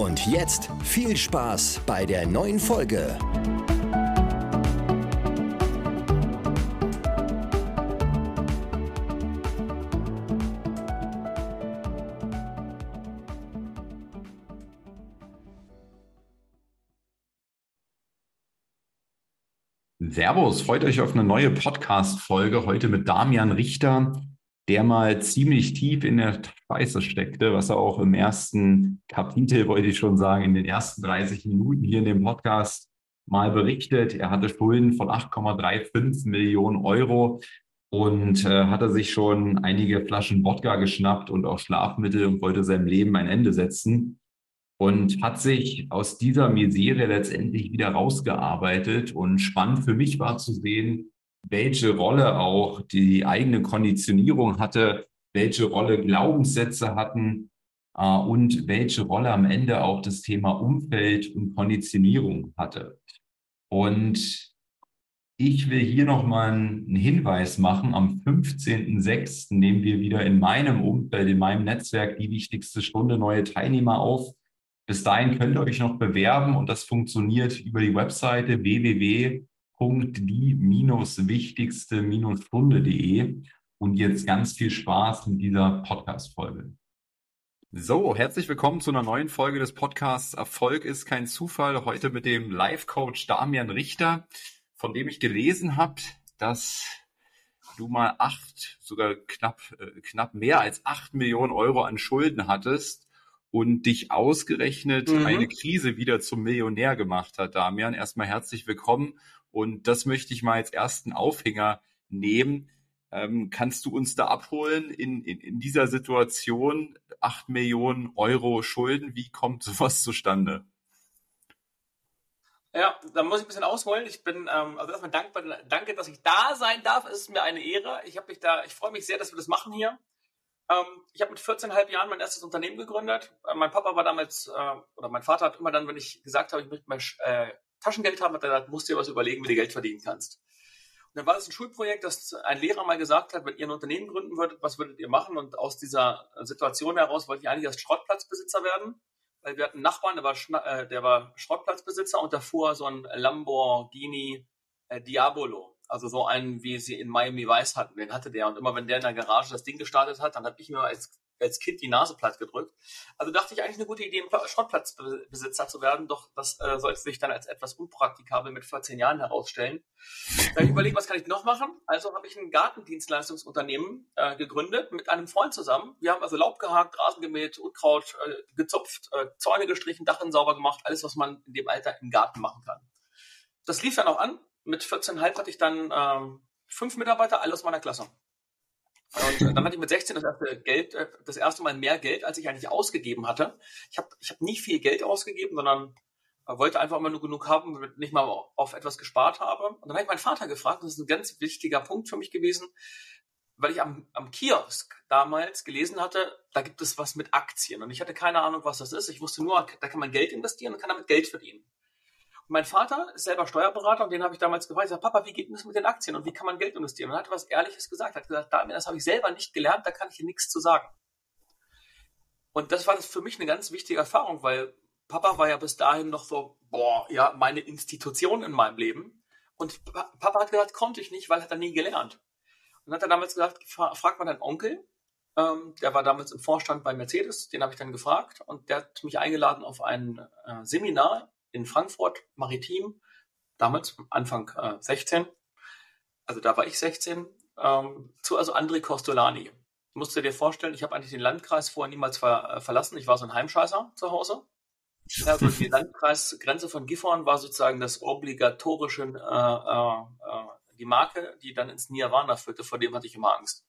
Und jetzt viel Spaß bei der neuen Folge. Servus, freut euch auf eine neue Podcast-Folge heute mit Damian Richter, der mal ziemlich tief in der Scheiße steckte, was er auch im ersten Kapitel, wollte ich schon sagen, in den ersten 30 Minuten hier in dem Podcast mal berichtet. Er hatte Schulden von 8,35 Millionen Euro und äh, hatte sich schon einige Flaschen Wodka geschnappt und auch Schlafmittel und wollte seinem Leben ein Ende setzen und hat sich aus dieser Misere letztendlich wieder rausgearbeitet. Und spannend für mich war zu sehen, welche Rolle auch die eigene Konditionierung hatte, welche Rolle Glaubenssätze hatten äh, und welche Rolle am Ende auch das Thema Umfeld und Konditionierung hatte. Und ich will hier nochmal einen Hinweis machen. Am 15.06. nehmen wir wieder in meinem Umfeld, in meinem Netzwerk die wichtigste Stunde neue Teilnehmer auf. Bis dahin könnt ihr euch noch bewerben und das funktioniert über die Webseite www die-wichtigste-stunde.de und jetzt ganz viel Spaß mit dieser Podcast-Folge. So, herzlich willkommen zu einer neuen Folge des Podcasts Erfolg ist kein Zufall. Heute mit dem Life-Coach Damian Richter, von dem ich gelesen habe, dass du mal acht, sogar knapp, äh, knapp mehr als acht Millionen Euro an Schulden hattest und dich ausgerechnet mhm. eine Krise wieder zum Millionär gemacht hat, Damian. Erstmal herzlich willkommen und das möchte ich mal als ersten Aufhänger nehmen. Ähm, kannst du uns da abholen in, in, in dieser Situation? Acht Millionen Euro Schulden, wie kommt sowas zustande? Ja, da muss ich ein bisschen ausholen. Ich bin ähm, also erstmal dankbar, danke, dass ich da sein darf. Es ist mir eine Ehre. Ich habe mich da, ich freue mich sehr, dass wir das machen hier. Ähm, ich habe mit 14,5 Jahren mein erstes Unternehmen gegründet. Äh, mein Papa war damals, äh, oder mein Vater hat immer dann, wenn ich gesagt habe, ich möchte mal äh, Taschengeld haben, gesagt, musst dir was überlegen, wie du Geld verdienen kannst. Und dann war das ein Schulprojekt, das ein Lehrer mal gesagt hat, wenn ihr ein Unternehmen gründen würdet, was würdet ihr machen? Und aus dieser Situation heraus wollte ich eigentlich als Schrottplatzbesitzer werden, weil wir hatten einen Nachbarn, der war, äh, der war Schrottplatzbesitzer und davor so ein Lamborghini äh, Diabolo. Also so einen, wie sie in Miami Vice hatten, den hatte der. Und immer wenn der in der Garage das Ding gestartet hat, dann habe ich mir als als Kind die Nase platt gedrückt. Also dachte ich eigentlich eine gute Idee, Schrottplatzbesitzer zu werden, doch das äh, sollte sich dann als etwas unpraktikabel mit 14 Jahren herausstellen. Da ich überlegt, was kann ich noch machen? Also habe ich ein Gartendienstleistungsunternehmen äh, gegründet mit einem Freund zusammen. Wir haben also Laub gehakt, Rasen gemäht, Unkraut äh, gezupft, äh, Zäune gestrichen, Dachen sauber gemacht, alles, was man in dem Alter im Garten machen kann. Das lief dann auch an. Mit 14,5 hatte ich dann ähm, fünf Mitarbeiter, alle aus meiner Klasse. Und dann hatte ich mit 16 das erste Geld, äh, das erste Mal mehr Geld, als ich eigentlich ausgegeben hatte. Ich habe ich hab nie viel Geld ausgegeben, sondern wollte einfach immer nur genug haben, damit ich nicht mal auf etwas gespart habe. Und dann habe ich meinen Vater gefragt, das ist ein ganz wichtiger Punkt für mich gewesen, weil ich am, am Kiosk damals gelesen hatte, da gibt es was mit Aktien. Und ich hatte keine Ahnung, was das ist. Ich wusste nur, da kann man Geld investieren und kann damit Geld verdienen mein Vater ist selber Steuerberater und den habe ich damals gefragt, ich sag, Papa, wie geht das mit den Aktien und wie kann man Geld investieren? Und er hat was Ehrliches gesagt, er hat gesagt, das habe ich selber nicht gelernt, da kann ich dir nichts zu sagen. Und das war für mich eine ganz wichtige Erfahrung, weil Papa war ja bis dahin noch so, boah, ja, meine Institution in meinem Leben. Und Papa hat gesagt, konnte ich nicht, weil hat er nie gelernt. Und hat er damals gesagt, frag mal deinen Onkel, ähm, der war damals im Vorstand bei Mercedes, den habe ich dann gefragt und der hat mich eingeladen auf ein äh, Seminar in Frankfurt Maritim, damals Anfang äh, 16, also da war ich 16, ähm, zu also André Costolani. Du musst dir vorstellen, ich habe eigentlich den Landkreis vorher niemals ver, äh, verlassen. Ich war so ein Heimscheißer zu Hause. Also die Landkreisgrenze von Gifhorn war sozusagen das obligatorische, äh, äh, äh, die Marke, die dann ins Nirvana führte, vor dem hatte ich immer Angst.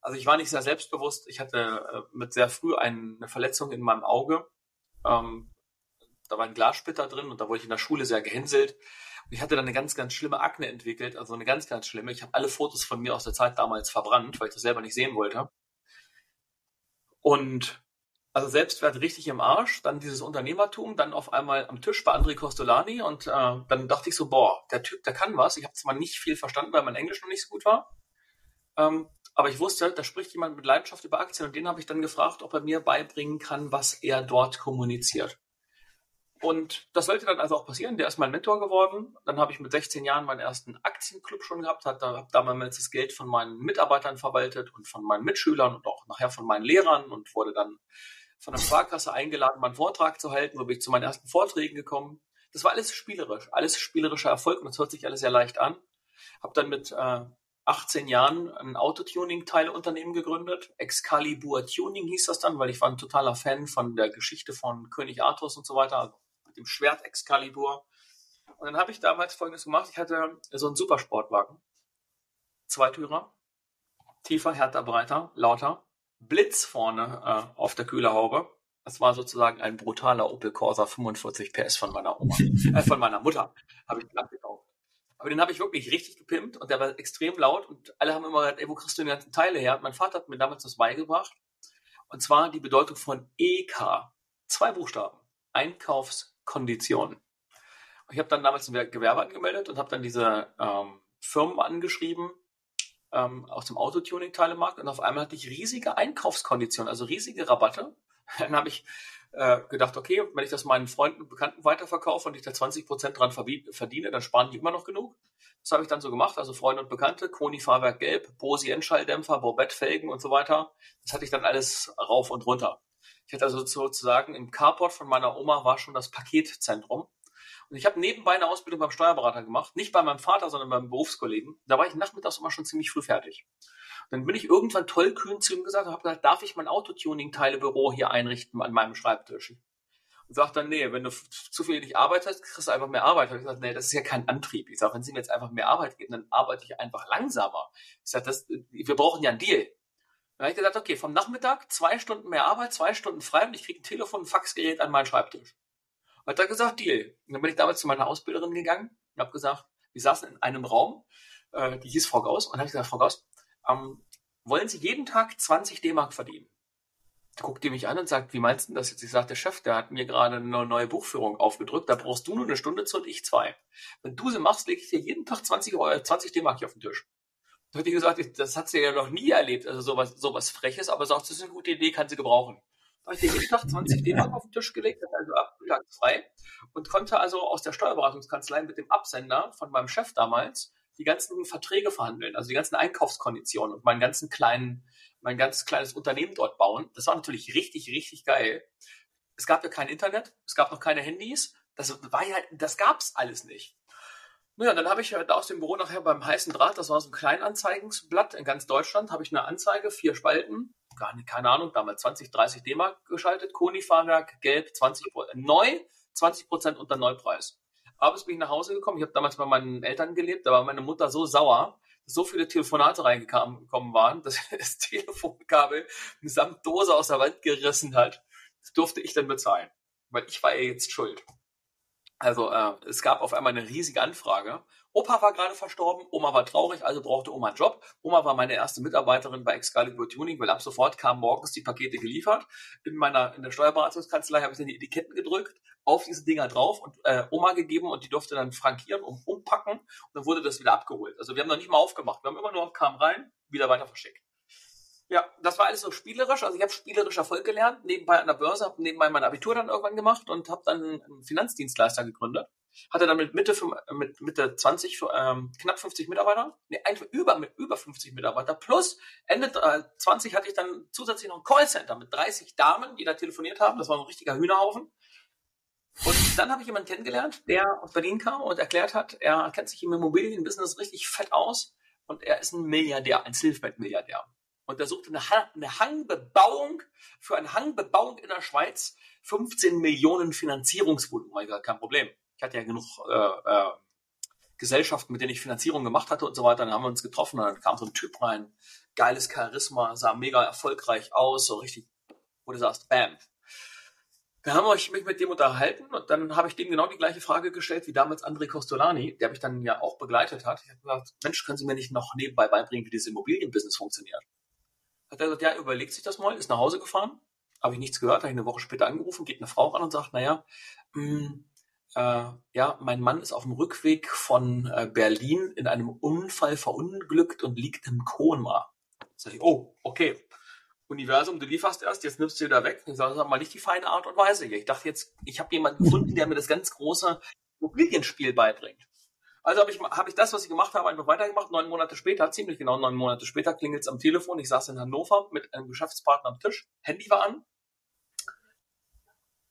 Also ich war nicht sehr selbstbewusst. Ich hatte äh, mit sehr früh eine Verletzung in meinem Auge. Ähm, Da war ein Glassplitter drin und da wurde ich in der Schule sehr gehänselt. Und ich hatte dann eine ganz, ganz schlimme Akne entwickelt, also eine ganz, ganz schlimme. Ich habe alle Fotos von mir aus der Zeit damals verbrannt, weil ich das selber nicht sehen wollte. Und also Selbstwert richtig im Arsch, dann dieses Unternehmertum, dann auf einmal am Tisch bei André Costolani und äh, dann dachte ich so, boah, der Typ, der kann was. Ich habe zwar nicht viel verstanden, weil mein Englisch noch nicht so gut war, ähm, aber ich wusste, da spricht jemand mit Leidenschaft über Aktien und den habe ich dann gefragt, ob er mir beibringen kann, was er dort kommuniziert. Und das sollte dann also auch passieren. Der ist mein Mentor geworden. Dann habe ich mit 16 Jahren meinen ersten Aktienclub schon gehabt, habe damals das Geld von meinen Mitarbeitern verwaltet und von meinen Mitschülern und auch nachher von meinen Lehrern und wurde dann von der Sparkasse eingeladen, meinen Vortrag zu halten. So bin ich zu meinen ersten Vorträgen gekommen. Das war alles spielerisch, alles spielerischer Erfolg und das hört sich alles sehr leicht an. Habe dann mit äh, 18 Jahren ein Autotuning-Teileunternehmen gegründet. Excalibur Tuning hieß das dann, weil ich war ein totaler Fan von der Geschichte von König Arthurs und so weiter, mit dem Schwert Excalibur. Und dann habe ich damals Folgendes gemacht. Ich hatte so einen Supersportwagen. Zweitürer. Tiefer, härter, breiter, lauter. Blitz vorne äh, auf der Kühlerhaube. Das war sozusagen ein brutaler Opel Corsa 45 PS von meiner Oma, äh, von meiner Mutter, habe ich gekauft. Aber den habe ich wirklich richtig gepimpt und der war extrem laut und alle haben immer gesagt, ey, wo kriegst du die ganzen Teile her? Mein Vater hat mir damals das beigebracht. Und zwar die Bedeutung von EK. Zwei Buchstaben. Einkaufskondition. Ich habe dann damals ein Gewerbe angemeldet und habe dann diese ähm, Firmen angeschrieben ähm, aus dem Autotuning-Teilemarkt und auf einmal hatte ich riesige Einkaufskonditionen, also riesige Rabatte. Dann habe ich äh, gedacht, okay, wenn ich das meinen Freunden und Bekannten weiterverkaufe und ich da 20 Prozent dran verdiene, dann sparen die immer noch genug. Das habe ich dann so gemacht, also Freunde und Bekannte, Koni Fahrwerk Gelb, Bosi Endschalldämpfer, Bobett Felgen und so weiter. Das hatte ich dann alles rauf und runter. Ich hatte also sozusagen im Carport von meiner Oma war schon das Paketzentrum. Und ich habe nebenbei eine Ausbildung beim Steuerberater gemacht, nicht bei meinem Vater, sondern beim Berufskollegen. Da war ich nachmittags immer schon ziemlich früh fertig. Dann bin ich irgendwann tollkühn zu ihm gesagt und habe gesagt, darf ich mein Autotuning-Teilebüro hier einrichten an meinem Schreibtisch? Und sagt dann, nee, wenn du zu viel nicht arbeitest, kriegst du einfach mehr Arbeit. Und ich sage, nee, das ist ja kein Antrieb. Ich sage, wenn sie mir jetzt einfach mehr Arbeit geben, dann arbeite ich einfach langsamer. Ich sage, das, wir brauchen ja einen Deal. Dann habe ich gesagt, okay, vom Nachmittag zwei Stunden mehr Arbeit, zwei Stunden frei und ich kriege ein Telefon, ein Faxgerät an meinen Schreibtisch. Und hat er gesagt, Deal. Und dann bin ich damals zu meiner Ausbilderin gegangen und habe gesagt, wir saßen in einem Raum, äh, die hieß Frau Gauss, und habe gesagt, Frau Gauss, ähm, wollen Sie jeden Tag 20 D-Mark verdienen? Da guckt die mich an und sagt, wie meinst du das jetzt? Ich sage, der Chef, der hat mir gerade eine neue Buchführung aufgedrückt, da brauchst du nur eine Stunde zu und ich zwei. Wenn du sie machst, lege ich dir jeden Tag 20 Euro, 20 D-Mark hier auf den Tisch. Die gesagt, das hat sie ja noch nie erlebt, also sowas, sowas Freches, aber sagt, das ist eine gute Idee, kann sie gebrauchen. Da habe ich dir jeden Tag 20 D-Mark auf den Tisch gelegt, also ab frei und konnte also aus der Steuerberatungskanzlei mit dem Absender von meinem Chef damals die ganzen Verträge verhandeln, also die ganzen Einkaufskonditionen und meinen ganzen kleinen, mein ganz kleines Unternehmen dort bauen. Das war natürlich richtig, richtig geil. Es gab ja kein Internet, es gab noch keine Handys. Das war ja, das gab's alles nicht. Naja, dann habe ich da aus dem Büro nachher beim heißen Draht, das war so ein Kleinanzeigensblatt in ganz Deutschland, habe ich eine Anzeige, vier Spalten, gar nicht, keine Ahnung, damals 20, 30 D-Mark geschaltet, Koni-Fahrwerk, gelb, 20, neu, 20 Prozent unter Neupreis. Abends bin ich nach Hause gekommen. Ich habe damals bei meinen Eltern gelebt. Da war meine Mutter so sauer, dass so viele Telefonate reingekommen waren, dass das Telefonkabel samt Dose aus der Wand gerissen hat. Das durfte ich dann bezahlen, weil ich war ja jetzt schuld. Also äh, es gab auf einmal eine riesige Anfrage. Opa war gerade verstorben, Oma war traurig, also brauchte Oma einen Job. Oma war meine erste Mitarbeiterin bei Excalibur Tuning, weil ab sofort kamen morgens die Pakete geliefert. In meiner in der Steuerberatungskanzlei habe ich dann die Etiketten gedrückt, auf diese Dinger drauf und äh, Oma gegeben und die durfte dann frankieren und umpacken und dann wurde das wieder abgeholt. Also wir haben noch nicht mal aufgemacht, wir haben immer nur kam rein, wieder weiter verschickt. Ja, das war alles so spielerisch. Also ich habe spielerisch Erfolg gelernt, nebenbei an der Börse, habe nebenbei mein Abitur dann irgendwann gemacht und habe dann einen Finanzdienstleister gegründet. Hatte dann mit Mitte, mit Mitte 20 ähm, knapp 50 Mitarbeiter, nee, einfach über, mit über 50 Mitarbeiter. Plus Ende äh, 20 hatte ich dann zusätzlich noch ein Callcenter mit 30 Damen, die da telefoniert haben. Das war ein richtiger Hühnerhaufen. Und dann habe ich jemanden kennengelernt, der aus Berlin kam und erklärt hat, er kennt sich im Immobilienbusiness richtig fett aus und er ist ein Milliardär, ein Silfbett-Milliardär. Und er suchte eine, eine Hangbebauung, für eine Hangbebauung in der Schweiz 15 Millionen Finanzierungsvolumen. Gesagt, kein Problem. Ich hatte ja genug äh, äh, Gesellschaften, mit denen ich Finanzierung gemacht hatte und so weiter. Dann haben wir uns getroffen und dann kam so ein Typ rein, geiles Charisma, sah mega erfolgreich aus, so richtig, wo du sagst, bam, Dann haben wir mich mit dem unterhalten und dann habe ich dem genau die gleiche Frage gestellt wie damals André Costolani, der mich dann ja auch begleitet hat. Ich habe gesagt, Mensch, können Sie mir nicht noch nebenbei beibringen, wie dieses Immobilienbusiness funktioniert? Hat er gesagt, ja, überlegt sich das mal, ist nach Hause gefahren, habe ich nichts gehört, habe ich eine Woche später angerufen, geht eine Frau ran und sagt, naja, mh, hm, äh, ja, mein Mann ist auf dem Rückweg von äh, Berlin in einem Unfall verunglückt und liegt im Koma. Sag ich, oh, okay. Universum, du lieferst erst, jetzt nimmst du wieder weg. Ich sage, das mal nicht die feine Art und Weise hier. Ich dachte jetzt, ich habe jemanden gefunden, der mir das ganz große Immobilienspiel beibringt. Also habe ich, hab ich das, was ich gemacht habe, einfach weitergemacht. Neun Monate später, ziemlich genau neun Monate später, klingelt es am Telefon. Ich saß in Hannover mit einem Geschäftspartner am Tisch. Handy war an.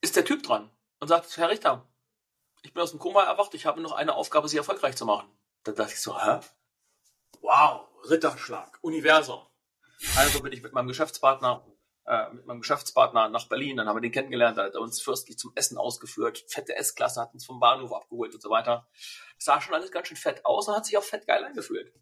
Ist der Typ dran und sagt, Herr Richter, ich bin aus dem Koma erwacht, ich habe noch eine Aufgabe, Sie erfolgreich zu machen. Dann dachte ich so, hä? Wow, Ritterschlag, Universum. Also bin ich mit meinem Geschäftspartner, äh, mit meinem Geschäftspartner nach Berlin, dann haben wir den kennengelernt, hat er uns fürstlich zum Essen ausgeführt, fette S-Klasse, hat uns vom Bahnhof abgeholt und so weiter. Sah schon alles ganz schön fett aus und hat sich auch fett geil angefühlt.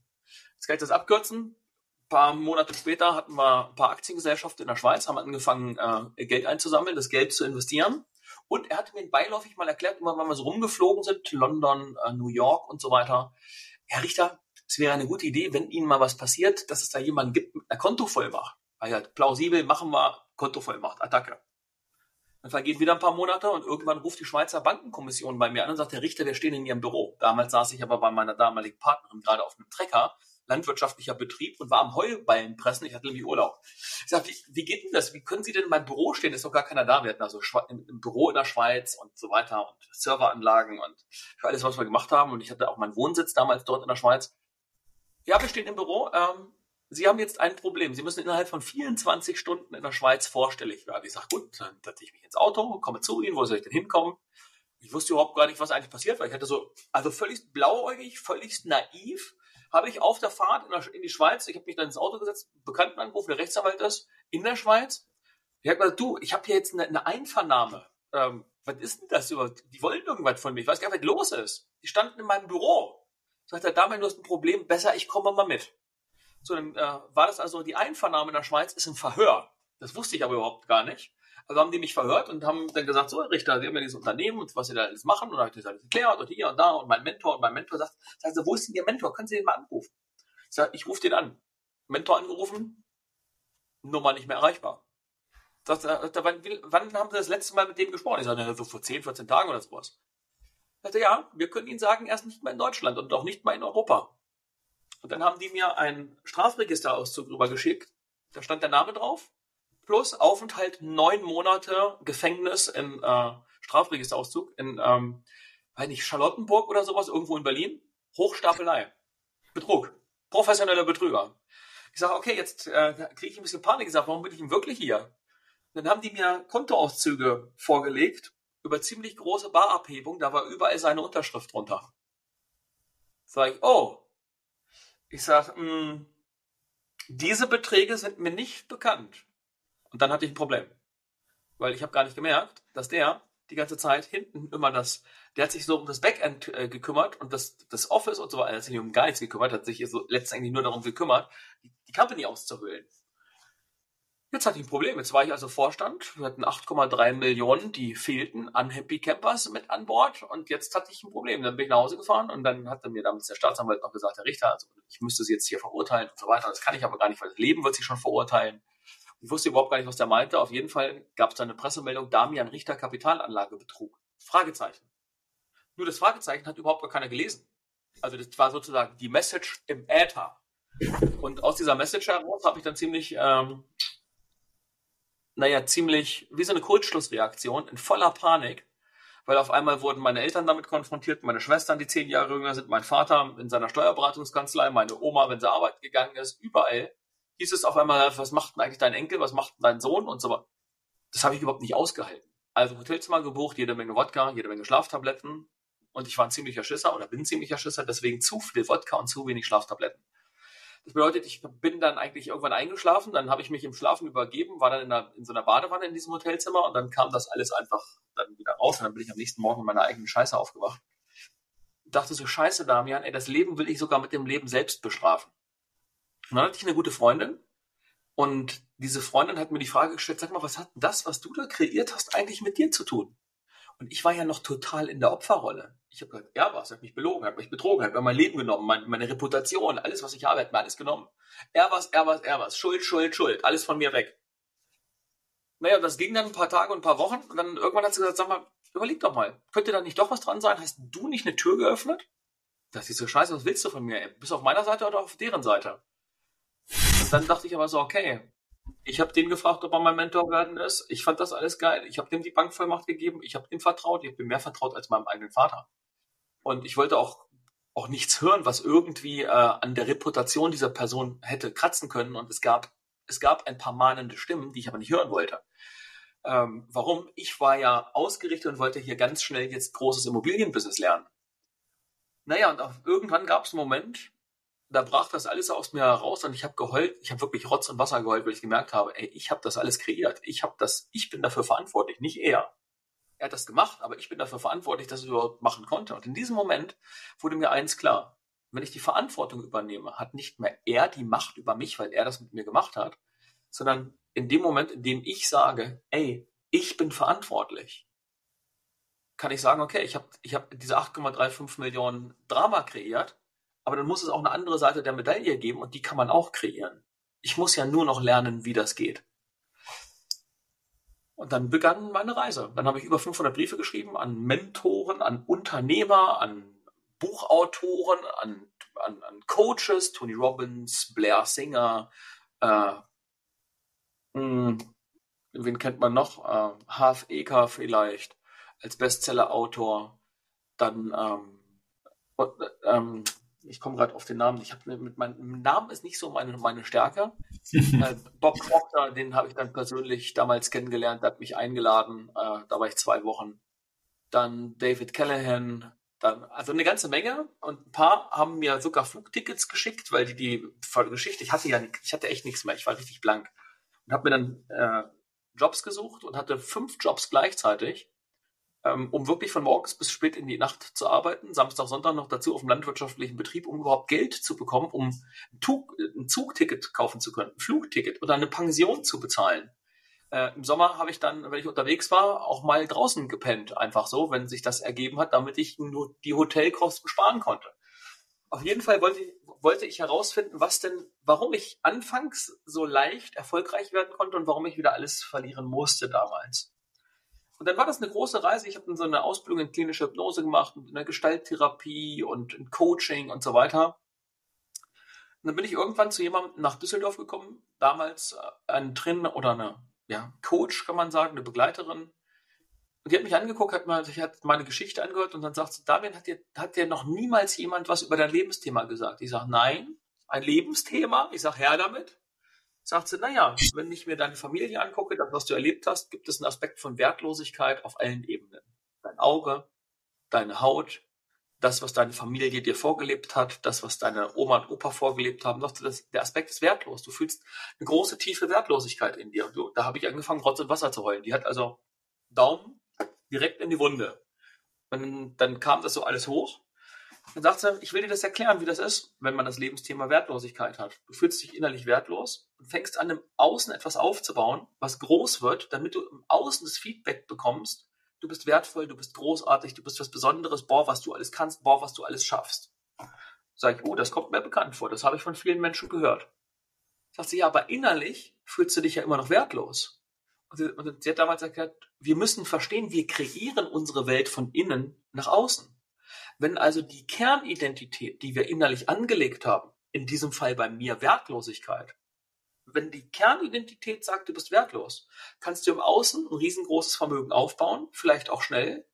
Jetzt kann ich das abkürzen. Ein paar Monate später hatten wir ein paar Aktiengesellschaften in der Schweiz, haben angefangen, äh, Geld einzusammeln, das Geld zu investieren. Und er hatte mir beiläufig mal erklärt, immer wenn wir so rumgeflogen sind, London, äh, New York und so weiter. Herr Richter, es wäre eine gute Idee, wenn Ihnen mal was passiert, dass es da jemanden gibt mit einer Kontovollmacht. Also plausibel, machen wir Kontovollmacht, Attacke. Dann vergehen wieder ein paar Monate und irgendwann ruft die Schweizer Bankenkommission bei mir an und sagt, Herr Richter, wir stehen in Ihrem Büro. Damals saß ich aber bei meiner damaligen Partnerin gerade auf einem Trecker, landwirtschaftlicher Betrieb und war am Heuballen pressen. Ich hatte nämlich Urlaub. Ich sag, wie, wie geht denn das? Wie können Sie denn in meinem Büro stehen? Ist doch gar keiner da. Wir hatten also im Büro in der Schweiz und so weiter und Serveranlagen und für alles, was wir gemacht haben. Und ich hatte auch meinen Wohnsitz damals dort in der Schweiz. Ja, wir stehen im Büro. Ähm, Sie haben jetzt ein Problem. Sie müssen innerhalb von 24 Stunden in der Schweiz vorstellig werden. Ich sage, gut, dann setze ich mich ins Auto, komme zu Ihnen, wo soll ich denn hinkommen? Ich wusste überhaupt gar nicht, was eigentlich passiert, weil ich hatte so, also völlig blauäugig, völlig naiv, habe ich auf der Fahrt in, der, in die Schweiz, ich habe mich dann ins Auto gesetzt, Bekannten angerufen, der Rechtsanwalt ist, in der Schweiz. Ich habe gesagt, du, ich habe hier jetzt eine, eine Einvernahme. Ähm, was ist denn das überhaupt? Die wollen irgendwas von mir. Ich weiß gar nicht, was los ist. Die standen in meinem Büro. Sagt er, Damian, du hast ein Problem, besser, ich komme mal mit. So, dann äh, war das also, die Einvernahme in der Schweiz ist ein Verhör. Das wusste ich aber überhaupt gar nicht. Also haben die mich verhört und haben dann gesagt, so Richter, Sie haben ja dieses Unternehmen und was Sie da alles machen und dann habe ich das alles erklärt und hier und da und mein Mentor und mein Mentor sagt, sagt wo ist denn Ihr Mentor? Können Sie den mal anrufen? Ich sage, ich rufe den an. Mentor angerufen, Nummer nicht mehr erreichbar. Sagt, äh, wann, wann haben Sie das letzte Mal mit dem gesprochen? Ich sage, so vor 10, 14 Tagen oder sowas. Sagte, ja, wir können Ihnen sagen, er ist nicht mehr in Deutschland und auch nicht mehr in Europa. Und dann haben die mir einen Strafregisterauszug rübergeschickt. Da stand der Name drauf. Plus Aufenthalt neun Monate Gefängnis im äh, Strafregisterauszug in, ähm, weiß nicht, Charlottenburg oder sowas, irgendwo in Berlin. Hochstapelei. Betrug. Professioneller Betrüger. Ich sage, okay, jetzt äh, kriege ich ein bisschen Panik. Ich sage, warum bin ich denn wirklich hier? Dann haben die mir Kontoauszüge vorgelegt über ziemlich große Barabhebung, da war überall seine Unterschrift drunter. Sag ich, oh. Ich sag, mh, hm, diese Beträge sind mir nicht bekannt. Und dann hatte ich ein Problem. Weil ich habe gar nicht gemerkt, dass der die ganze Zeit hinten immer das, der hat sich so um das Backend äh, gekümmert und das, das Office und so weiter, er hat sich um gar nichts gekümmert, hat sich so letztendlich nur darum gekümmert, die, die Company auszuhöhlen. Jetzt hatte ich ein Problem. Jetzt war ich also Vorstand. Wir hatten 8,3 Millionen, die fehlten an Happy Campers mit an Bord. Und jetzt hatte ich ein Problem. Dann bin ich nach Hause gefahren und dann hat mir damals der Staatsanwalt noch gesagt, Herr Richter, also ich müsste Sie jetzt hier verurteilen und so weiter. Das kann ich aber gar nicht, weil das Leben wird Sie schon verurteilen. Ich wusste überhaupt gar nicht, was der meinte. Auf jeden Fall gab es da eine Pressemeldung, Damian Richter Kapitalanlagebetrug. Fragezeichen. Nur das Fragezeichen hat überhaupt gar keiner gelesen. Also das war sozusagen die Message im Äther. Und aus dieser Message heraus habe ich dann ziemlich ähm, naja, ziemlich wie so eine Kurzschlussreaktion in voller Panik, weil auf einmal wurden meine Eltern damit konfrontiert, meine Schwestern, die zehn Jahre jünger sind, mein Vater in seiner Steuerberatungskanzlei, meine Oma, wenn sie arbeiten gegangen ist, überall hieß es auf einmal, was macht denn eigentlich dein Enkel, was macht denn dein Sohn und so weiter. Das habe ich überhaupt nicht ausgehalten. Also Hotelzimmer gebucht, jede Menge Wodka, jede Menge Schlaftabletten und ich war ein ziemlicher Schisser oder bin ein ziemlicher Schisser, deswegen zu viel Wodka und zu wenig Schlaftabletten. Das bedeutet, ich bin dann eigentlich irgendwann eingeschlafen, dann habe ich mich im Schlafen übergeben, war dann in, einer, in so einer Badewanne in diesem Hotelzimmer und dann kam das alles einfach dann wieder raus und dann bin ich am nächsten Morgen in meiner eigenen Scheiße aufgewacht. Dachte so, scheiße, Damian, ey, das Leben will ich sogar mit dem Leben selbst bestrafen. Und dann hatte ich eine gute Freundin, Und diese Freundin hat mir die Frage gestellt, sag mal, was hat das, was du da kreiert hast, eigentlich mit dir zu tun? Und ich war ja noch total in der Opferrolle. Ich habe gesagt, er war es, er hat mich belogen, er hat mich betrogen, er hat mir mein Leben genommen, mein, meine Reputation, alles, was ich habe, hat mir alles genommen. Er war er war er war. Schuld, Schuld, Schuld, alles von mir weg. Naja, das ging dann ein paar Tage und ein paar Wochen und dann irgendwann hat sie gesagt, sag mal, überleg doch mal, könnte da nicht doch was dran sein? Hast du nicht eine Tür geöffnet? Da ist so, scheiße, was willst du von mir? Bist du auf meiner Seite oder auf deren Seite? Und dann dachte ich aber so, okay, ich habe den gefragt, ob er mein Mentor werden ist. Ich fand das alles geil. Ich habe dem die Bankvollmacht gegeben. Ich habe ihm vertraut. Ich ihm mehr vertraut als meinem eigenen Vater. Und ich wollte auch auch nichts hören, was irgendwie äh, an der Reputation dieser Person hätte kratzen können. Und es gab es gab ein paar mahnende Stimmen, die ich aber nicht hören wollte. Ähm, warum? Ich war ja ausgerichtet und wollte hier ganz schnell jetzt großes Immobilienbusiness lernen. Naja, und irgendwann gab es einen Moment, da brach das alles aus mir heraus und ich habe geheult. Ich habe wirklich Rotz und Wasser geheult, weil ich gemerkt habe, ey, ich habe das alles kreiert. Ich habe das, ich bin dafür verantwortlich, nicht er. Er hat das gemacht, aber ich bin dafür verantwortlich, dass es überhaupt machen konnte. Und in diesem Moment wurde mir eins klar. Wenn ich die Verantwortung übernehme, hat nicht mehr er die Macht über mich, weil er das mit mir gemacht hat, sondern in dem Moment, in dem ich sage, ey, ich bin verantwortlich, kann ich sagen, okay, ich habe ich hab diese 8,35 Millionen Drama kreiert, aber dann muss es auch eine andere Seite der Medaille geben und die kann man auch kreieren. Ich muss ja nur noch lernen, wie das geht. Und dann begann meine Reise. Dann habe ich über 500 Briefe geschrieben an Mentoren, an Unternehmer, an Buchautoren, an, an, an Coaches, Tony Robbins, Blair Singer, äh, mh, hm, wen kennt man noch? Äh, Half Eker vielleicht als Bestseller-Autor. Dann ähm, äh, ähm, ich komme gerade auf den Namen, ich habe mit meinem Namen ist nicht so meine, meine Stärke. äh, Bob Proctor, den habe ich dann persönlich damals kennengelernt, der hat mich eingeladen, äh, da war ich zwei Wochen. Dann David Callahan, dann, also eine ganze Menge und ein paar haben mir sogar Flugtickets geschickt, weil die die Geschichte, ich hatte ja, ich hatte echt nichts mehr, ich war richtig blank und habe mir dann äh, Jobs gesucht und hatte fünf Jobs gleichzeitig ähm, um wirklich von morgens bis spät in die Nacht zu arbeiten, Samstag, Sonntag noch dazu auf dem landwirtschaftlichen Betrieb, um überhaupt Geld zu bekommen, um ein, ein Zugticket kaufen zu können, ein Flugticket oder eine Pension zu bezahlen. Äh, Im Sommer habe ich dann, wenn ich unterwegs war, auch mal draußen gepennt, einfach so, wenn sich das ergeben hat, damit ich nur die Hotelkosten sparen konnte. Auf jeden Fall wollte, wollte ich herausfinden, was denn, warum ich anfangs so leicht erfolgreich werden konnte und warum ich wieder alles verlieren musste damals. Und dann war das eine große Reise. Ich habe dann so eine Ausbildung in klinische Hypnose gemacht, in der Gestalttherapie und in Coaching und so weiter. Und dann bin ich irgendwann zu jemandem nach Düsseldorf gekommen, damals äh, ein Trainer oder eine ja, Coach, kann man sagen, eine Begleiterin. Und die hat mich angeguckt, hat, mal, hat meine Geschichte angehört und dann sagt sie, David, hat dir, hat dir noch niemals jemand was über dein Lebensthema gesagt? Ich sage, nein, ein Lebensthema? Ich sage, her damit sagt sie, naja, wenn ich mir deine Familie angucke, das, was du erlebt hast, gibt es einen Aspekt von Wertlosigkeit auf allen Ebenen. Dein Auge, deine Haut, das, was deine Familie dir vorgelebt hat, das, was deine Oma und Opa vorgelebt haben, das, der Aspekt ist wertlos. Du fühlst eine große, tiefe Wertlosigkeit in dir. Du, da habe ich angefangen, Rotz und Wasser zu heulen. Die hat also Daumen direkt in die Wunde. Und dann kam das so alles hoch dann sagt sie, ich will dir das erklären, wie das ist, wenn man das Lebensthema Wertlosigkeit hat. Du fühlst dich innerlich wertlos und fängst an, im Außen etwas aufzubauen, was groß wird, damit du im Außen das Feedback bekommst, du bist wertvoll, du bist großartig, du bist was Besonderes, boah, was du alles kannst, boah, was du alles schaffst. Sag ich, oh, das kommt mir bekannt vor, das habe ich von vielen Menschen gehört. Sagt sie, ja, aber innerlich fühlst du dich ja immer noch wertlos. Und sie, und sie hat damals erklärt, wir müssen verstehen, wir kreieren unsere Welt von innen nach außen. Wenn also die Kernidentität, die wir innerlich angelegt haben, in diesem Fall bei mir Wertlosigkeit, wenn die Kernidentität sagt, du bist wertlos, kannst du im Außen ein riesengroßes Vermögen aufbauen, vielleicht auch schnell,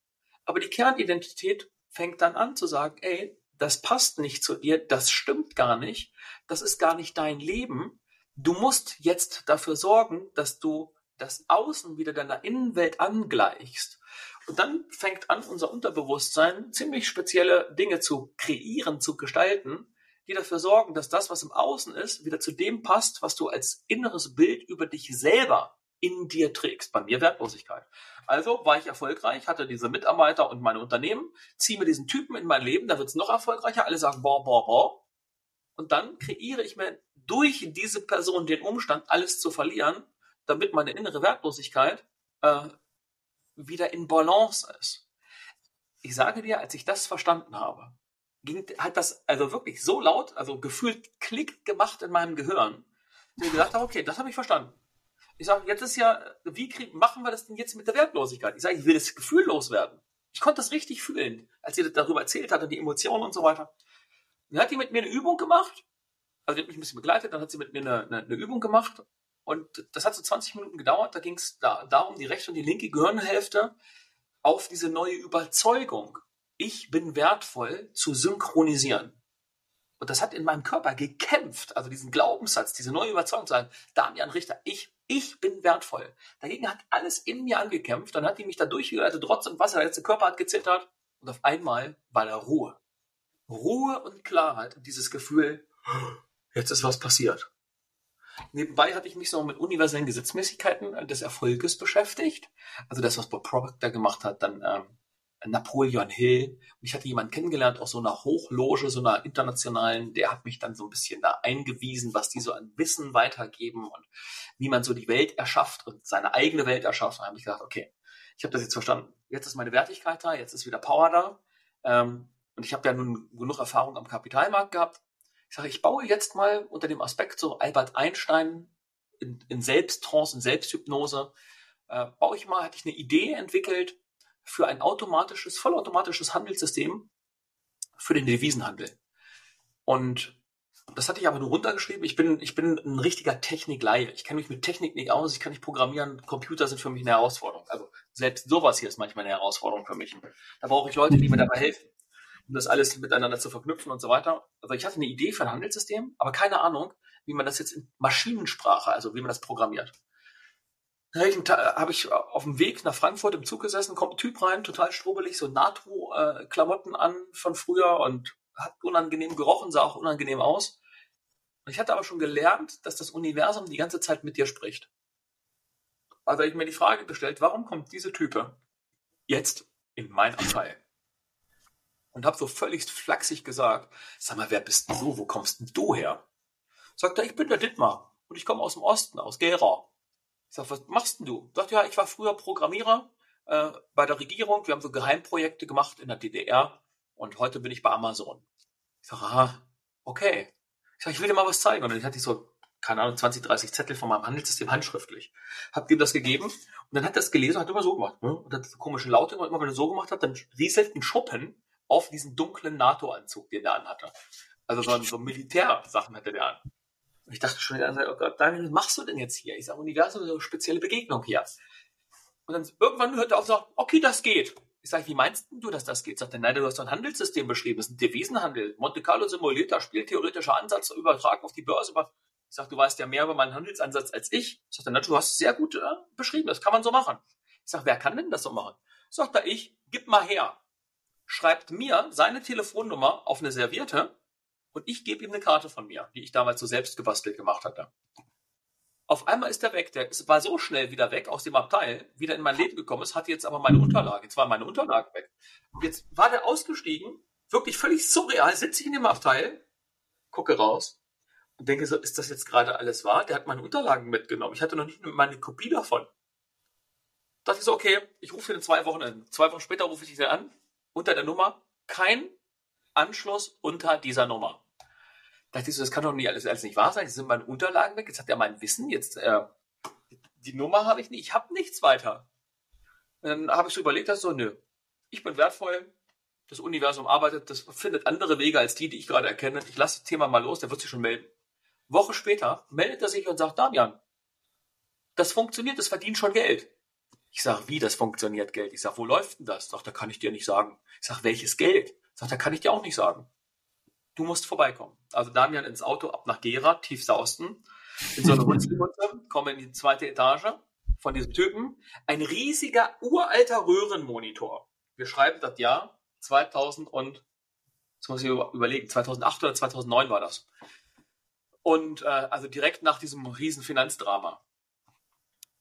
aber die Kernidentität fängt dann an zu sagen, ey, das passt nicht zu dir, das stimmt gar nicht, das ist gar nicht dein Leben. Du musst jetzt dafür sorgen, dass du das Außen wieder deiner Innenwelt angleichst. Und dann fängt an, unser Unterbewusstsein ziemlich spezielle Dinge zu kreieren, zu gestalten, die dafür sorgen, dass das, was im Außen ist, wieder zu dem passt, was du als inneres Bild über dich selber in dir trägst. Bei mir Wertlosigkeit. Also war ich erfolgreich, hatte diese Mitarbeiter und meine Unternehmen, ziehe mir diesen Typen in mein Leben, da wird es noch erfolgreicher. Alle sagen, boah, boah, boah. und dann kreiere ich mir durch diese Person den Umstand, alles zu verlieren, damit meine innere Wertlosigkeit äh, wieder in Balance ist. Ich sage dir, als ich das verstanden habe, ging, hat das also wirklich so laut, also gefühlt Klick gemacht in meinem Gehirn, dass ich gesagt habe, okay, das habe ich verstanden. Ich sage, jetzt ist ja, wie krieg, machen wir das denn jetzt mit der Wertlosigkeit? Ich sage, ich will das Gefühl loswerden. Ich konnte das richtig fühlen, als sie darüber erzählt hatte, die Emotionen und so weiter. Dann hat die mit mir eine Übung gemacht, also die hat mich ein bisschen begleitet, dann hat sie mit mir eine, eine, eine Übung gemacht und das hat so 20 Minuten gedauert. Da ging es da, darum, die rechte und die linke Gehirnhälfte auf diese neue Überzeugung, ich bin wertvoll, zu synchronisieren. Und das hat in meinem Körper gekämpft, also diesen Glaubenssatz, diese neue Überzeugung zu sagen, Damian Richter, ich, ich bin wertvoll. Dagegen hat alles in mir angekämpft, dann hat die mich da durchgeleitet, Trotz und Wasser, der letzte Körper hat gezittert und auf einmal war da Ruhe. Ruhe und Klarheit und dieses Gefühl, jetzt ist was passiert. Nebenbei hatte ich mich so mit universellen Gesetzmäßigkeiten des Erfolges beschäftigt. Also das, was Bob Proctor gemacht hat, dann ähm, Napoleon Hill. Und ich hatte jemanden kennengelernt aus so einer Hochloge, so einer internationalen, der hat mich dann so ein bisschen da eingewiesen, was die so an Wissen weitergeben und wie man so die Welt erschafft und seine eigene Welt erschafft. Und habe ich gedacht, okay, ich habe das jetzt verstanden. Jetzt ist meine Wertigkeit da, jetzt ist wieder Power da. Ähm, und ich habe ja nun genug Erfahrung am Kapitalmarkt gehabt. Ich sage, ich baue jetzt mal unter dem Aspekt so Albert Einstein in, in Selbsttrance, in Selbsthypnose, äh, baue ich mal, hatte ich eine Idee entwickelt, für ein automatisches, vollautomatisches Handelssystem für den Devisenhandel. Und das hatte ich aber nur runtergeschrieben. Ich bin, ich bin ein richtiger Technikleihe. Ich kenne mich mit Technik nicht aus. Ich kann nicht programmieren. Computer sind für mich eine Herausforderung. Also selbst sowas hier ist manchmal eine Herausforderung für mich. Da brauche ich Leute, die mir dabei helfen, um das alles miteinander zu verknüpfen und so weiter. Also ich hatte eine Idee für ein Handelssystem, aber keine Ahnung, wie man das jetzt in Maschinensprache, also wie man das programmiert. Da habe ich auf dem Weg nach Frankfurt im Zug gesessen, kommt ein Typ rein, total strubbelig, so NATO-Klamotten an von früher und hat unangenehm gerochen, sah auch unangenehm aus. Ich hatte aber schon gelernt, dass das Universum die ganze Zeit mit dir spricht. Also ich mir die Frage gestellt, warum kommt diese Type jetzt in mein Abteil? Und habe so völlig flachsig gesagt, sag mal, wer bist denn du? Wo kommst denn du her? Sagt er, ich bin der Dittmar und ich komme aus dem Osten, aus Gera. Ich sag, was machst denn du? Sagt, ja, ich war früher Programmierer äh, bei der Regierung. Wir haben so Geheimprojekte gemacht in der DDR und heute bin ich bei Amazon. Ich sag, aha, okay. Ich sag, ich will dir mal was zeigen. Und dann hatte ich so, keine Ahnung, 20, 30 Zettel von meinem Handelssystem handschriftlich. Hab ihm das gegeben und dann hat er das gelesen und hat immer so gemacht. Ne? Und hat so komische Laute und immer wenn er so gemacht hat, dann rieselt ein Schuppen auf diesen dunklen NATO-Anzug, den er anhatte. Also so, so Militärsachen hatte der an. Und ich dachte schon, oh Gott, Daniel, was machst du denn jetzt hier? Ich sage, Universum ist eine spezielle Begegnung hier. Und dann irgendwann hört er auf und sagt, okay, das geht. Ich sage, wie meinst du, dass das geht? Sagt er, nein, du hast doch ein Handelssystem beschrieben, das ist ein Devisenhandel. Monte Carlo simulierter, spieltheoretischer Ansatz, übertragen auf die Börse. Ich sage, du weißt ja mehr über meinen Handelsansatz als ich. Sagt er, na, du hast es sehr gut äh, beschrieben, das kann man so machen. Ich sage, wer kann denn das so machen? Sagt er, ich, gib mal her. Schreibt mir seine Telefonnummer auf eine Serviette und ich gebe ihm eine Karte von mir, die ich damals so selbst gebastelt gemacht hatte. Auf einmal ist er weg. Der war so schnell wieder weg aus dem Abteil, wieder in mein Leben gekommen ist, hatte jetzt aber meine Unterlage. Jetzt waren meine Unterlagen weg. Jetzt war der ausgestiegen, wirklich völlig surreal, sitze ich in dem Abteil, gucke raus und denke so, ist das jetzt gerade alles wahr? Der hat meine Unterlagen mitgenommen. Ich hatte noch nicht meine Kopie davon. Da dachte ich so, okay, ich rufe ihn in zwei Wochen an. Zwei Wochen später rufe ich ihn an, unter der Nummer, kein Anschluss unter dieser Nummer. Da dachte ich so, das kann doch nicht alles, alles nicht wahr sein. Jetzt sind meine Unterlagen weg, jetzt hat er mein Wissen, jetzt äh, die Nummer habe ich nicht, ich habe nichts weiter. Und dann habe ich so überlegt, dass so, nö, ich bin wertvoll, das Universum arbeitet, das findet andere Wege als die, die ich gerade erkenne. Ich lasse das Thema mal los, der wird sich schon melden. Woche später meldet er sich und sagt, Damian, das funktioniert, das verdient schon Geld. Ich sage, wie, das funktioniert Geld? Ich sage, wo läuft denn das? Sagt, da kann ich dir nicht sagen. Ich sage, welches Geld? Sagt, da kann ich dir auch nicht sagen. Du musst vorbeikommen. Also Damian ins Auto ab nach Gera, tiefster Osten, in so eine Hunzelhunze, komme in die zweite Etage von diesem Typen. Ein riesiger, uralter Röhrenmonitor. Wir schreiben das Jahr 2000 und, jetzt muss ich überlegen, 2008 oder 2009 war das. Und äh, also direkt nach diesem riesen Finanzdrama.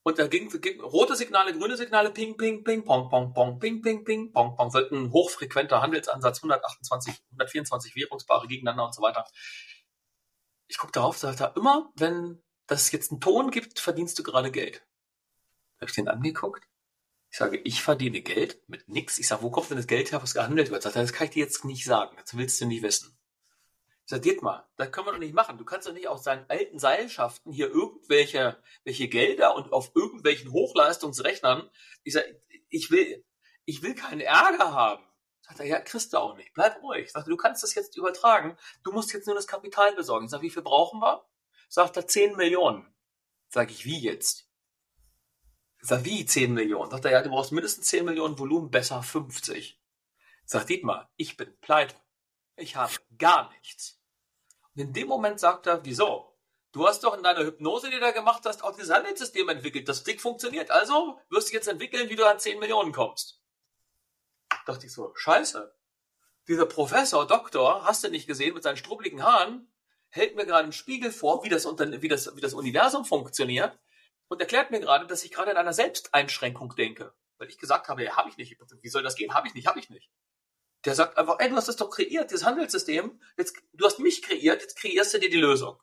Und da ging, ging rote Signale, grüne Signale, ping, ping, ping, pong, pong, pong, ping, ping, ping, pong, pong. Wird ein hochfrequenter Handelsansatz, 128, 124 Währungspaare gegeneinander und so weiter. ich gucke darauf, sagt er, immer, wenn das jetzt einen Ton gibt, verdienst du gerade Geld. Habe ich den angeguckt. Ich sage, ich verdiene Geld mit nix. Ich sage, wo kommt denn das Geld her, was gehandelt wird? Sagt er, das kann ich dir jetzt nicht sagen. Das willst du nicht wissen. Sage, mal, das können wir doch nicht machen. Du kannst doch nicht aus deinen alten Seilschaften hier irgendwelche welche Gelder und auf irgendwelchen Hochleistungsrechnern. Ich sage, ich will, ich will keinen Ärger haben. Sagt er, ja, kriegst du auch nicht. Bleib ruhig. Sagt er, du kannst das jetzt übertragen. Du musst jetzt nur das Kapital besorgen. Ich sage, wie viel brauchen wir? Sagt er, 10 Millionen. Sag ich, wie jetzt? Sag, wie 10 Millionen? Sagt er, ja, du brauchst mindestens 10 Millionen Volumen, besser 50. Sagt Dietmar, ich bin pleite. Ich habe gar nichts. In dem Moment sagt er, wieso? Du hast doch in deiner Hypnose, die du da gemacht hast, auch dieses Handelssystem entwickelt. Das Ding funktioniert. Also wirst du jetzt entwickeln, wie du an 10 Millionen kommst. Dachte ich so, scheiße. Dieser Professor, Doktor, hast du nicht gesehen, mit seinen strubbeligen Haaren, hält mir gerade einen Spiegel vor, wie das, wie das, wie das Universum funktioniert und erklärt mir gerade, dass ich gerade in einer Selbsteinschränkung denke. Weil ich gesagt habe, ja, habe ich nicht. Wie soll das gehen? Habe ich nicht, habe ich nicht. Der sagt einfach, ey, du hast das doch kreiert, dieses Handelssystem. Jetzt, du hast mich kreiert, jetzt kreierst du dir die Lösung.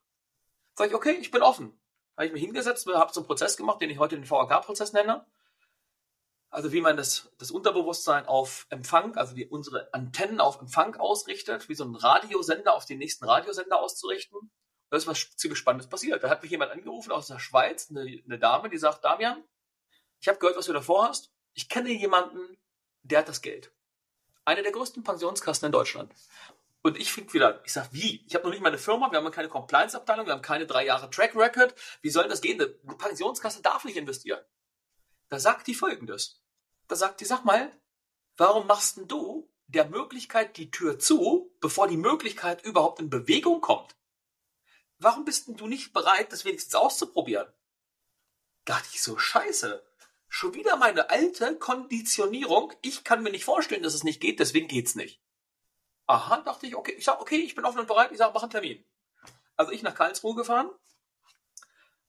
Sag ich, okay, ich bin offen. Habe ich mich hingesetzt, habe so einen Prozess gemacht, den ich heute den VHK-Prozess nenne. Also wie man das, das Unterbewusstsein auf Empfang, also die, unsere Antennen auf Empfang ausrichtet, wie so ein Radiosender auf den nächsten Radiosender auszurichten. Da ist was ziemlich Spannendes passiert. Da hat mich jemand angerufen aus der Schweiz, eine, eine Dame, die sagt, Damian, ich habe gehört, was du davor hast. Ich kenne jemanden, der hat das Geld. Eine der größten Pensionskassen in Deutschland. Und ich fing wieder, ich sag, wie? Ich habe noch nicht mal eine Firma, wir haben keine Compliance-Abteilung, wir haben keine drei Jahre Track Record. Wie soll das gehen? Eine Pensionskasse darf nicht investieren. Da sagt die folgendes. Da sagt die, sag mal, warum machst denn du der Möglichkeit die Tür zu, bevor die Möglichkeit überhaupt in Bewegung kommt? Warum bist denn du nicht bereit, das wenigstens auszuprobieren? Dachte ich so, scheiße. Schon wieder meine alte Konditionierung. Ich kann mir nicht vorstellen, dass es nicht geht, deswegen geht's nicht. Aha, dachte ich, okay. Ich sag, okay, ich bin offen und bereit. Ich sag, mach einen Termin. Also ich nach Karlsruhe gefahren,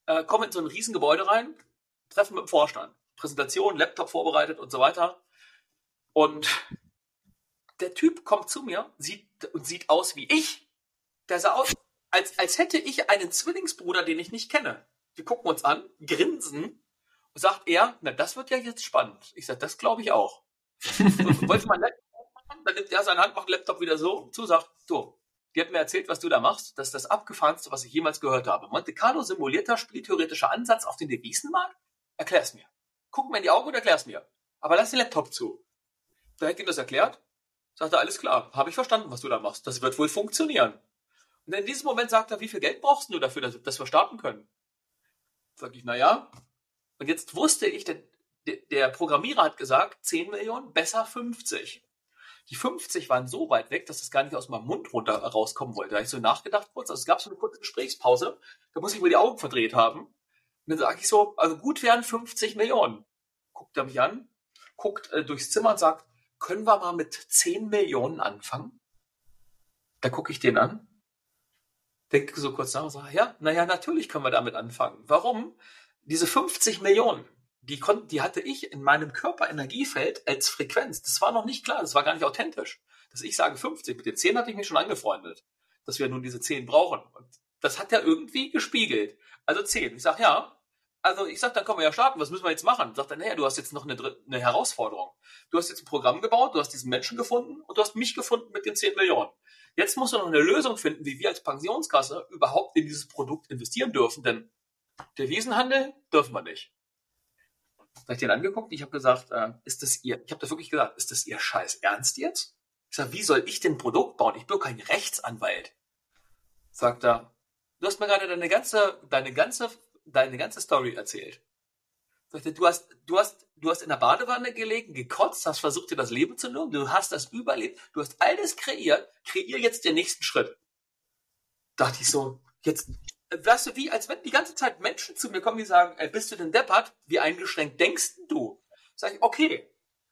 äh, komme in so ein Riesengebäude rein, treffen mit dem Vorstand. Präsentation, Laptop vorbereitet und so weiter. Und der Typ kommt zu mir sieht, und sieht aus wie ich. Der sah aus, als, als hätte ich einen Zwillingsbruder, den ich nicht kenne. Wir gucken uns an, grinsen sagt er, na, das wird ja jetzt spannend. Ich sage, das glaube ich auch. Wollte man dann nimmt er seine Hand, macht den Laptop wieder so zu, sagt, du, die hat mir erzählt, was du da machst. Das ist das abgefahrenste, was ich jemals gehört habe. Monte Carlo simulierter spieltheoretischer Ansatz auf den Devisenmarkt? Erklär's mir. Guck mir in die Augen und erklär's mir. Aber lass den Laptop zu. Da hätte ihm das erklärt. Sagt er, alles klar, habe ich verstanden, was du da machst. Das wird wohl funktionieren. Und in diesem Moment sagt er, wie viel Geld brauchst du dafür, dass, dass wir starten können? Sag ich, na ja. Und jetzt wusste ich, der, der Programmierer hat gesagt, 10 Millionen, besser 50. Die 50 waren so weit weg, dass das gar nicht aus meinem Mund runter rauskommen wollte. Da habe ich so nachgedacht kurz. Also es gab so eine kurze Gesprächspause. Da muss ich wohl die Augen verdreht haben. Und dann sage ich so, also gut wären 50 Millionen. Guckt er mich an, guckt äh, durchs Zimmer und sagt, können wir mal mit 10 Millionen anfangen? Da gucke ich den an, denke so kurz nach und sage, ja, naja, natürlich können wir damit anfangen. Warum? Diese 50 Millionen, die, konnten, die hatte ich in meinem Körperenergiefeld als Frequenz. Das war noch nicht klar, das war gar nicht authentisch. Dass ich sage 50, mit den 10 hatte ich mich schon angefreundet, dass wir nun diese 10 brauchen. Und das hat ja irgendwie gespiegelt. Also 10. Ich sage, ja, also ich sage, dann können wir ja starten, was müssen wir jetzt machen? Sagt er, naja, du hast jetzt noch eine, eine Herausforderung. Du hast jetzt ein Programm gebaut, du hast diesen Menschen gefunden und du hast mich gefunden mit den 10 Millionen. Jetzt musst du noch eine Lösung finden, wie wir als Pensionskasse überhaupt in dieses Produkt investieren dürfen, denn der Wiesenhandel dürfen wir nicht. Da ich den angeguckt, ich habe gesagt, äh, ist das ihr, ich habe das wirklich gesagt, ist das ihr Scheiß Ernst jetzt? Ich sage, wie soll ich denn ein Produkt bauen? Ich bin kein Rechtsanwalt. Sagt er, du hast mir gerade deine ganze, deine ganze, deine ganze Story erzählt. Sagt er, du hast, du hast, du hast in der Badewanne gelegen, gekotzt, hast versucht, dir das Leben zu nehmen, du hast das überlebt, du hast alles kreiert, kreier jetzt den nächsten Schritt. Dachte ich so, jetzt, weißt du, wie, als wenn die ganze Zeit Menschen zu mir kommen, die sagen, ey, bist du denn deppert? Wie eingeschränkt denkst du? Sag ich, okay.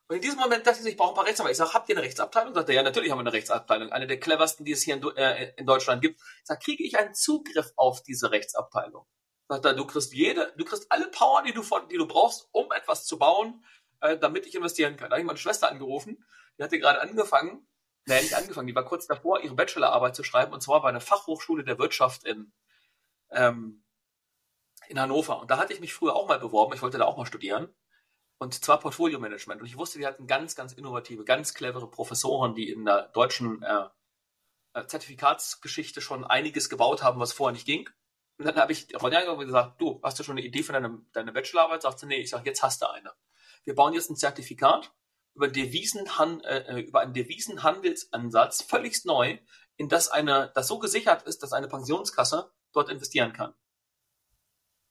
Und in diesem Moment dachte ich, ich brauche ein paar Rechtsanwälte. Ich sage, habt ihr eine Rechtsabteilung? Sagt er, ja, natürlich haben wir eine Rechtsabteilung. Eine der cleversten, die es hier in, äh, in Deutschland gibt. Ich sage, kriege ich einen Zugriff auf diese Rechtsabteilung? Sagt er, du kriegst jede, du kriegst alle Power, die du, von, die du brauchst, um etwas zu bauen, äh, damit ich investieren kann. Da habe ich meine Schwester angerufen. Die hatte gerade angefangen, naja, nicht angefangen, die war kurz davor, ihre Bachelorarbeit zu schreiben, und zwar bei einer Fachhochschule der Wirtschaft in, ähm, in Hannover. Und da hatte ich mich früher auch mal beworben, ich wollte da auch mal studieren. Und zwar Portfolio Management. Und ich wusste, die hatten ganz, ganz innovative, ganz clevere Professoren, die in der deutschen äh, äh Zertifikatsgeschichte schon einiges gebaut haben, was vorher nicht ging. Und dann habe ich Ronja gesagt, du, hast du schon eine Idee für deine, deine Bachelorarbeit? Sagt sie, nee, ich sage, jetzt hast du eine. Wir bauen jetzt ein Zertifikat über, Devisenhan äh, äh, über einen Devisenhandelsansatz, völlig neu, in das eine, das so gesichert ist, dass eine Pensionskasse dort investieren kann.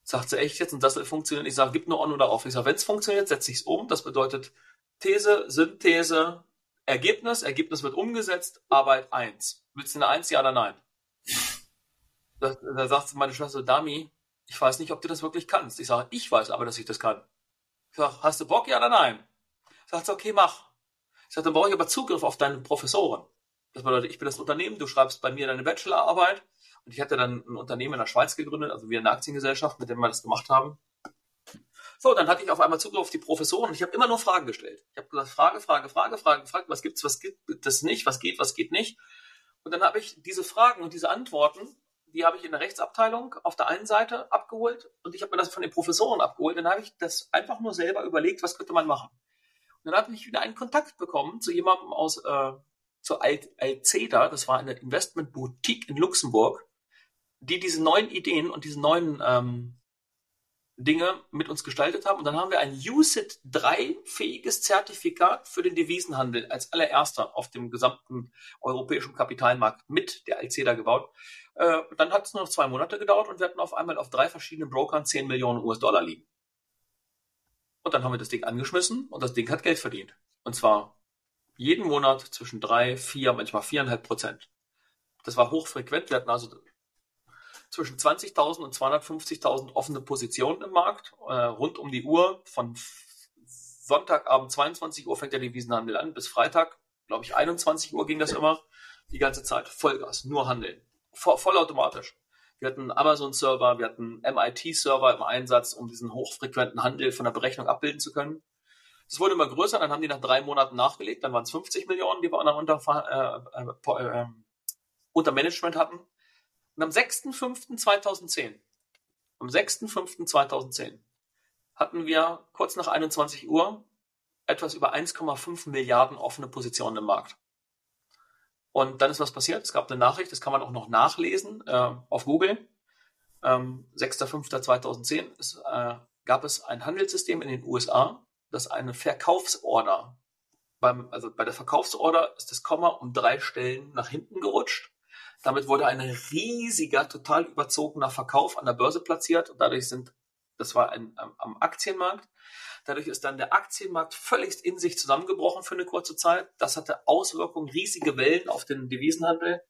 Sagt sie echt jetzt und das funktioniert? Ich sage, gib nur on oder off. Ich sage, wenn es funktioniert, setze ich es um. Das bedeutet These, Synthese, Ergebnis. Ergebnis wird umgesetzt, Arbeit 1. Willst du eine 1, ja oder nein? Da, da sagt meine Schwester, Dami, ich weiß nicht, ob du das wirklich kannst. Ich sage, ich weiß aber, dass ich das kann. Ich sage, hast du Bock, ja oder nein? Sagt sie, okay, mach. Ich sage, dann brauche ich aber Zugriff auf deine Professoren. Das bedeutet, ich bin das Unternehmen, du schreibst bei mir deine Bachelorarbeit und ich hatte dann ein Unternehmen in der Schweiz gegründet, also wir eine Aktiengesellschaft, mit dem wir das gemacht haben. So, dann hatte ich auf einmal Zugriff auf die Professoren und ich habe immer nur Fragen gestellt. Ich habe gesagt, Frage, Frage, Frage, Frage, gefragt, was gibt's, was gibt es nicht, was geht, was geht nicht. Und dann habe ich diese Fragen und diese Antworten die habe ich in der Rechtsabteilung auf der einen Seite abgeholt und ich habe mir das von den Professoren abgeholt. Dann habe ich das einfach nur selber überlegt, was könnte man machen. Und dann habe ich wieder einen Kontakt bekommen zu jemandem aus äh, zur Alceda, das war eine Investmentboutique in Luxemburg, die diese neuen Ideen und diese neuen ähm, Dinge mit uns gestaltet haben. Und dann haben wir ein USIT 3 fähiges Zertifikat für den Devisenhandel als allererster auf dem gesamten europäischen Kapitalmarkt mit der Alceda gebaut. Äh, dann hat es nur noch zwei Monate gedauert und wir hatten auf einmal auf drei verschiedenen Brokern 10 Millionen US-Dollar liegen. Und dann haben wir das Ding angeschmissen und das Ding hat Geld verdient. Und zwar jeden Monat zwischen drei, vier, manchmal viereinhalb Prozent. Das war hochfrequent. Wir hatten also zwischen 20.000 und 250.000 offene Positionen im Markt, äh, rund um die Uhr. Von Sonntagabend 22 Uhr fängt der Devisenhandel an, bis Freitag, glaube ich, 21 Uhr ging das immer. Die ganze Zeit. Vollgas, nur handeln vollautomatisch. Wir hatten Amazon-Server, wir hatten MIT-Server im Einsatz, um diesen hochfrequenten Handel von der Berechnung abbilden zu können. Das wurde immer größer, dann haben die nach drei Monaten nachgelegt, dann waren es 50 Millionen, die wir unter, äh, äh, äh, unter Management hatten. Und am 6.5.2010, am 6.5.2010 hatten wir kurz nach 21 Uhr etwas über 1,5 Milliarden offene Positionen im Markt. Und dann ist was passiert. Es gab eine Nachricht, das kann man auch noch nachlesen äh, auf Google. Ähm, 6.5.2010 ist, äh, gab es ein Handelssystem in den USA, das eine Verkaufsorder, beim, also bei der Verkaufsorder ist das Komma um drei Stellen nach hinten gerutscht. Damit wurde ein riesiger, total überzogener Verkauf an der Börse platziert und dadurch sind, das war ein, am Aktienmarkt, Dadurch ist dann der Aktienmarkt völlig in sich zusammengebrochen für eine kurze Zeit. Das hatte Auswirkungen, riesige Wellen auf den Devisenhandel.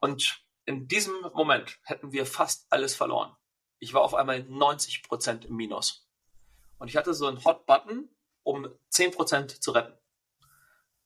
Und in diesem Moment hätten wir fast alles verloren. Ich war auf einmal 90 Prozent im Minus. Und ich hatte so einen Hot Button, um 10 Prozent zu retten.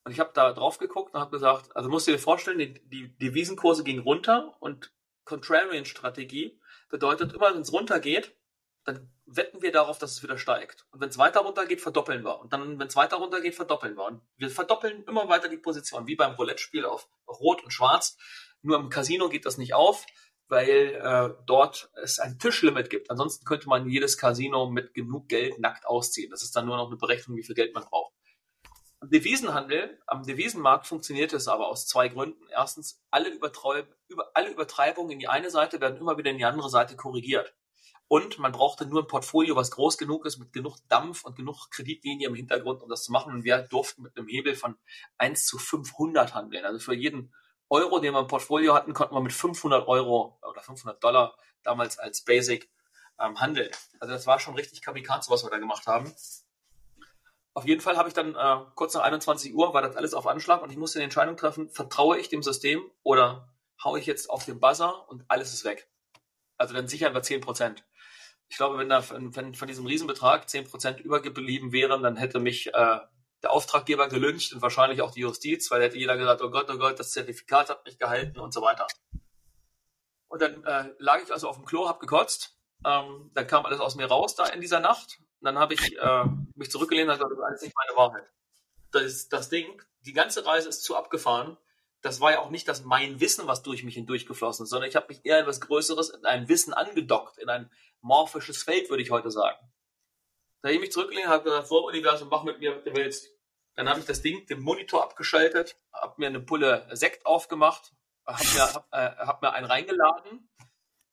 Und ich habe da drauf geguckt und habe gesagt, also musst du dir vorstellen, die, die Devisenkurse gingen runter und Contrarian-Strategie bedeutet immer, wenn es runtergeht, dann wetten wir darauf, dass es wieder steigt. Und wenn es weiter runter geht, verdoppeln wir. Und dann, wenn es weiter runter geht, verdoppeln wir. Und wir verdoppeln immer weiter die Position, wie beim Roulette-Spiel auf Rot und Schwarz. Nur im Casino geht das nicht auf, weil äh, dort es ein Tischlimit gibt. Ansonsten könnte man jedes Casino mit genug Geld nackt ausziehen. Das ist dann nur noch eine Berechnung, wie viel Geld man braucht. Am Devisenhandel, am Devisenmarkt funktioniert es aber aus zwei Gründen. Erstens, alle, Übertreib über, alle Übertreibungen in die eine Seite werden immer wieder in die andere Seite korrigiert. Und man brauchte nur ein Portfolio, was groß genug ist, mit genug Dampf und genug Kreditlinie im Hintergrund, um das zu machen. Und wir durften mit einem Hebel von 1 zu 500 handeln. Also für jeden Euro, den wir im Portfolio hatten, konnten wir mit 500 Euro oder 500 Dollar damals als Basic ähm, handeln. Also das war schon richtig Kamikaze, was wir da gemacht haben. Auf jeden Fall habe ich dann äh, kurz nach 21 Uhr war das alles auf Anschlag und ich musste eine Entscheidung treffen, vertraue ich dem System oder haue ich jetzt auf den Buzzer und alles ist weg. Also dann sichern wir 10 Prozent ich glaube, wenn da wenn von diesem Riesenbetrag 10% übergeblieben wären, dann hätte mich äh, der Auftraggeber gelünscht und wahrscheinlich auch die Justiz, weil hätte jeder gesagt, oh Gott, oh Gott, das Zertifikat hat nicht gehalten und so weiter. Und dann äh, lag ich also auf dem Klo, hab gekotzt. Ähm, dann kam alles aus mir raus da in dieser Nacht. Und dann habe ich äh, mich zurückgelehnt und gesagt, das ist alles nicht meine Wahrheit. Das ist das Ding. Die ganze Reise ist zu abgefahren. das war ja auch nicht das mein Wissen, was durch mich hindurchgeflossen ist, sondern ich habe mich eher in was Größeres, in ein Wissen angedockt, in ein morphisches Feld, würde ich heute sagen. Da habe ich mich zurückgelegt, habe gesagt, vor Universum, mach mit mir, was du willst. Dann habe ich das Ding, den Monitor abgeschaltet, habe mir eine Pulle Sekt aufgemacht, habe mir, hab, äh, hab mir einen reingeladen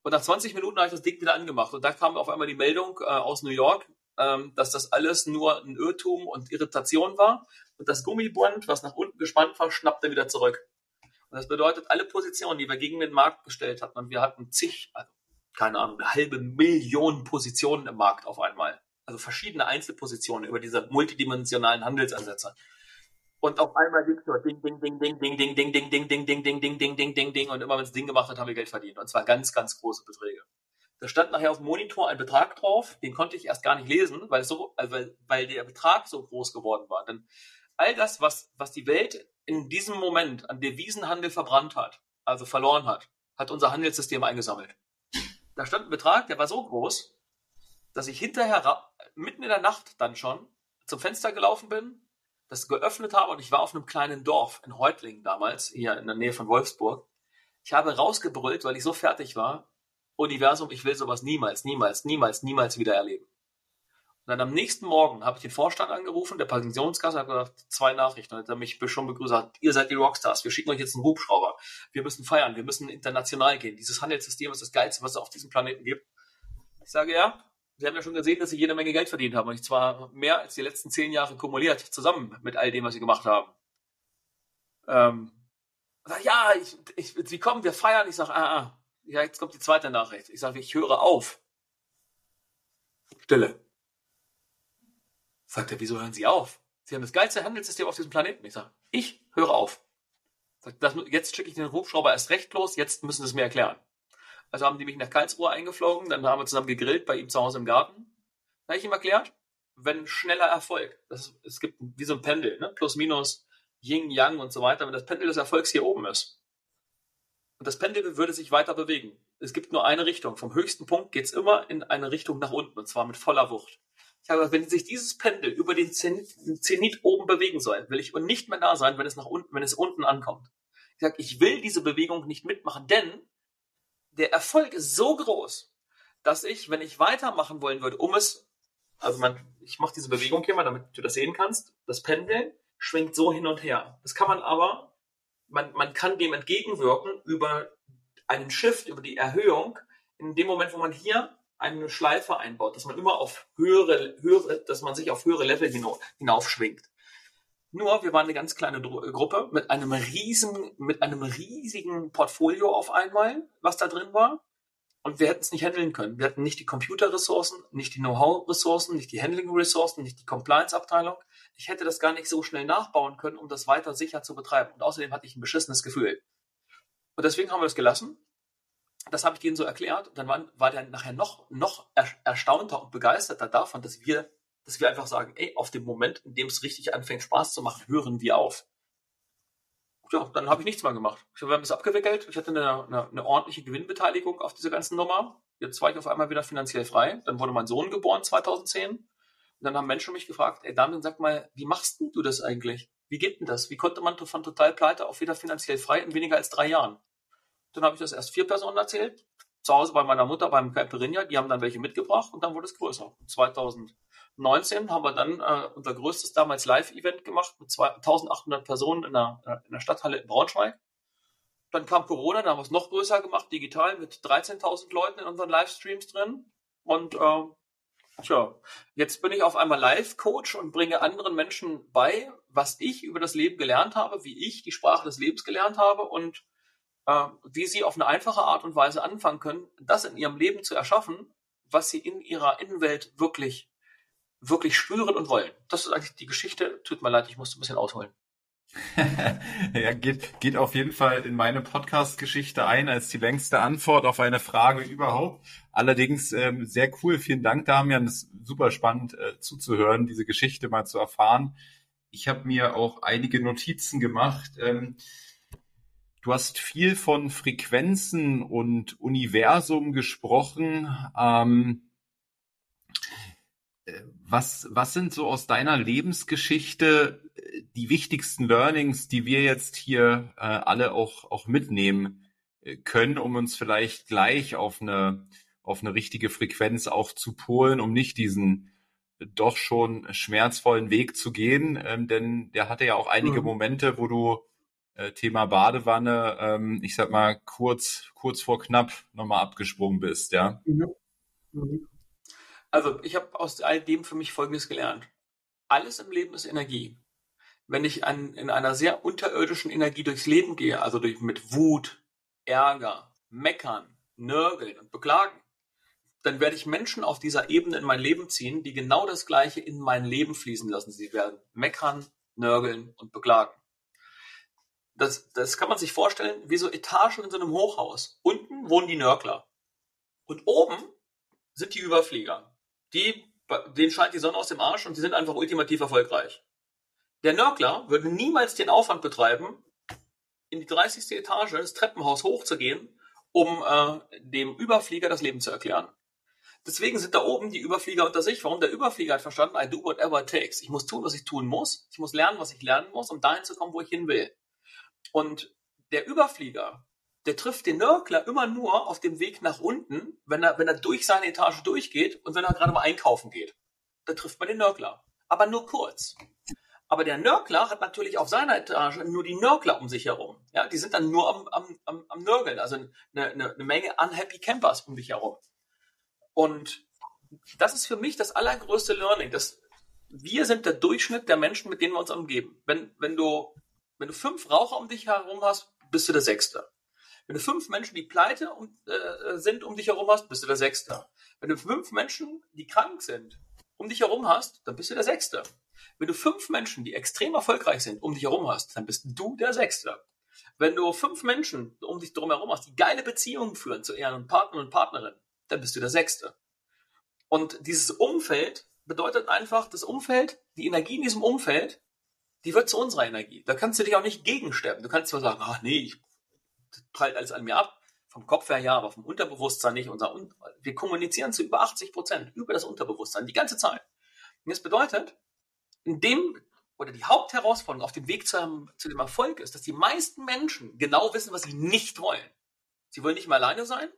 und nach 20 Minuten habe ich das Ding wieder angemacht. Und da kam auf einmal die Meldung äh, aus New York, ähm, dass das alles nur ein Irrtum und Irritation war. Und das Gummiband, was nach unten gespannt war, schnappte wieder zurück. Und das bedeutet, alle Positionen, die wir gegen den Markt gestellt hatten, und wir hatten zig, also, keine Ahnung, eine halbe Million Positionen im Markt auf einmal. Also verschiedene Einzelpositionen über diese multidimensionalen Handelsansätze. Und auf einmal ging nur ding, ding, ding, ding, ding, ding, ding, ding, ding, ding, ding, ding, ding, ding, ding, ding, ding. Und immer wenn es Ding gemacht hat, haben wir Geld verdient. Und zwar ganz, ganz große Beträge. Da stand nachher auf dem Monitor ein Betrag drauf, den konnte ich erst gar nicht lesen, weil, so, weil, weil der Betrag so groß geworden war. Denn all das, was, was die Welt in diesem Moment an Devisenhandel verbrannt hat, also verloren hat, hat unser Handelssystem eingesammelt. Da stand ein Betrag, der war so groß, dass ich hinterher mitten in der Nacht dann schon zum Fenster gelaufen bin, das geöffnet habe und ich war auf einem kleinen Dorf in Reutlingen damals, hier in der Nähe von Wolfsburg. Ich habe rausgebrüllt, weil ich so fertig war. Universum, ich will sowas niemals, niemals, niemals, niemals wieder erleben. Und dann am nächsten Morgen habe ich den Vorstand angerufen, der Pensionskasse hat gesagt, zwei Nachrichten. Und hat er mich schon begrüßt, hat, ihr seid die Rockstars, wir schicken euch jetzt einen Hubschrauber. Wir müssen feiern, wir müssen international gehen. Dieses Handelssystem ist das Geilste, was es auf diesem Planeten gibt. Ich sage, ja, Sie haben ja schon gesehen, dass Sie jede Menge Geld verdient haben. Und zwar mehr als die letzten zehn Jahre kumuliert, zusammen mit all dem, was Sie gemacht haben. Ähm, ja, ich, ich, Sie kommen, wir feiern. Ich sage, ah, ah, ja, jetzt kommt die zweite Nachricht. Ich sage, ich höre auf. Stille. Sagt er, wieso hören Sie auf? Sie haben das geilste Handelssystem auf diesem Planeten. Ich sage, ich höre auf. Sagt, das, jetzt schicke ich den Hubschrauber erst recht los, jetzt müssen Sie es mir erklären. Also haben die mich nach Karlsruhe eingeflogen, dann haben wir zusammen gegrillt bei ihm zu Hause im Garten. Da habe ich ihm erklärt, wenn schneller Erfolg, das, es gibt wie so ein Pendel, ne? plus minus, Yin, Yang und so weiter, wenn das Pendel des Erfolgs hier oben ist. Und das Pendel würde sich weiter bewegen. Es gibt nur eine Richtung. Vom höchsten Punkt geht es immer in eine Richtung nach unten, und zwar mit voller Wucht. Ich habe wenn sich dieses Pendel über den Zenit oben bewegen soll, will ich nicht mehr da sein, wenn es nach unten, wenn es unten ankommt. Ich sage, ich will diese Bewegung nicht mitmachen, denn der Erfolg ist so groß, dass ich, wenn ich weitermachen wollen würde, um es, also man, ich mache diese Bewegung hier mal, damit du das sehen kannst, das Pendeln schwingt so hin und her. Das kann man aber, man, man kann dem entgegenwirken über einen Shift, über die Erhöhung, in dem Moment, wo man hier eine Schleife einbaut, dass man immer auf höhere, höhere, dass man sich auf höhere Level hinaufschwingt. Nur, wir waren eine ganz kleine Gruppe mit einem riesen, mit einem riesigen Portfolio auf einmal, was da drin war. Und wir hätten es nicht handeln können. Wir hatten nicht die Computerressourcen, nicht die Know-how-Ressourcen, nicht die Handling-Ressourcen, nicht die Compliance-Abteilung. Ich hätte das gar nicht so schnell nachbauen können, um das weiter sicher zu betreiben. Und außerdem hatte ich ein beschissenes Gefühl. Und deswegen haben wir es gelassen. Das habe ich denen so erklärt. Und dann war, war der nachher noch, noch erstaunter und begeisterter davon, dass wir dass wir einfach sagen, ey, auf dem Moment, in dem es richtig anfängt, Spaß zu machen, hören wir auf. Ja, dann habe ich nichts mehr gemacht. Ich habe es abgewickelt. Ich hatte eine, eine, eine ordentliche Gewinnbeteiligung auf dieser ganzen Nummer. Jetzt war ich auf einmal wieder finanziell frei. Dann wurde mein Sohn geboren 2010. Und dann haben Menschen mich gefragt, ey Damian, sag mal, wie machst denn du das eigentlich? Wie geht denn das? Wie konnte man von total pleite auf wieder finanziell frei in weniger als drei Jahren? Dann habe ich das erst vier Personen erzählt. Zu Hause bei meiner Mutter beim Caipirinha. Die haben dann welche mitgebracht und dann wurde es größer. 2000 19 haben wir dann äh, unser größtes damals Live-Event gemacht mit 1800 Personen in der, äh, in der Stadthalle in Braunschweig. Dann kam Corona, da haben wir es noch größer gemacht, digital mit 13.000 Leuten in unseren Livestreams drin. Und äh, tja, jetzt bin ich auf einmal Live-Coach und bringe anderen Menschen bei, was ich über das Leben gelernt habe, wie ich die Sprache des Lebens gelernt habe und äh, wie sie auf eine einfache Art und Weise anfangen können, das in ihrem Leben zu erschaffen, was sie in ihrer Innenwelt wirklich wirklich spüren und wollen. Das ist eigentlich die Geschichte. Tut mir leid, ich musste ein bisschen ausholen. ja, geht, geht auf jeden Fall in meine Podcast-Geschichte ein als die längste Antwort auf eine Frage überhaupt. Allerdings ähm, sehr cool. Vielen Dank, Damian. Das ist super spannend äh, zuzuhören, diese Geschichte mal zu erfahren. Ich habe mir auch einige Notizen gemacht. Ähm, du hast viel von Frequenzen und Universum gesprochen. Ähm, was, was sind so aus deiner Lebensgeschichte äh, die wichtigsten Learnings, die wir jetzt hier äh, alle auch, auch mitnehmen äh, können, um uns vielleicht gleich auf eine, auf eine richtige Frequenz auch zu polen, um nicht diesen doch schon schmerzvollen Weg zu gehen, ähm, denn der hatte ja auch einige mhm. Momente, wo du äh, Thema Badewanne, ähm, ich sag mal kurz kurz vor knapp nochmal abgesprungen bist, ja. Mhm. Mhm. Also ich habe aus all dem für mich Folgendes gelernt: Alles im Leben ist Energie. Wenn ich an, in einer sehr unterirdischen Energie durchs Leben gehe, also durch mit Wut, Ärger, Meckern, Nörgeln und Beklagen, dann werde ich Menschen auf dieser Ebene in mein Leben ziehen, die genau das Gleiche in mein Leben fließen lassen. Sie werden meckern, nörgeln und beklagen. Das, das kann man sich vorstellen wie so Etagen in so einem Hochhaus. Unten wohnen die Nörgler. Und oben sind die Überflieger. Die, denen scheint die Sonne aus dem Arsch und die sind einfach ultimativ erfolgreich. Der Nörgler würde niemals den Aufwand betreiben, in die 30. Etage des Treppenhaus hochzugehen, um äh, dem Überflieger das Leben zu erklären. Deswegen sind da oben die Überflieger unter sich. Warum? Der Überflieger hat verstanden, I do whatever it takes. Ich muss tun, was ich tun muss. Ich muss lernen, was ich lernen muss, um dahin zu kommen, wo ich hin will. Und der Überflieger, der trifft den Nörgler immer nur auf dem Weg nach unten, wenn er, wenn er durch seine Etage durchgeht und wenn er gerade mal einkaufen geht. Dann trifft man den Nörgler. Aber nur kurz. Aber der Nörgler hat natürlich auf seiner Etage nur die Nörgler um sich herum. Ja, die sind dann nur am, am, am, am Nörgeln, also eine, eine, eine Menge unhappy Campers um dich herum. Und das ist für mich das allergrößte Learning, dass wir sind der Durchschnitt der Menschen, mit denen wir uns umgeben. Wenn, wenn du, wenn du fünf Raucher um dich herum hast, bist du der Sechste. Wenn du fünf Menschen, die pleite um, äh, sind, um dich herum hast, bist du der Sechste. Wenn du fünf Menschen, die krank sind, um dich herum hast, dann bist du der Sechste. Wenn du fünf Menschen, die extrem erfolgreich sind, um dich herum hast, dann bist du der Sechste. Wenn du fünf Menschen um dich herum hast, die geile Beziehungen führen zu ihren Partnern und Partnerinnen, dann bist du der Sechste. Und dieses Umfeld bedeutet einfach, das Umfeld, die Energie in diesem Umfeld, die wird zu unserer Energie. Da kannst du dich auch nicht gegenstellen. Du kannst zwar sagen, ach nee, ich prallt alles an mir ab. Vom Kopf her ja, aber vom Unterbewusstsein nicht. Unser, wir kommunizieren zu über 80 Prozent über das Unterbewusstsein die ganze Zeit. Und das bedeutet, in dem oder die Hauptherausforderung auf dem Weg zu, zu dem Erfolg ist, dass die meisten Menschen genau wissen, was sie nicht wollen. Sie wollen nicht mehr alleine sein.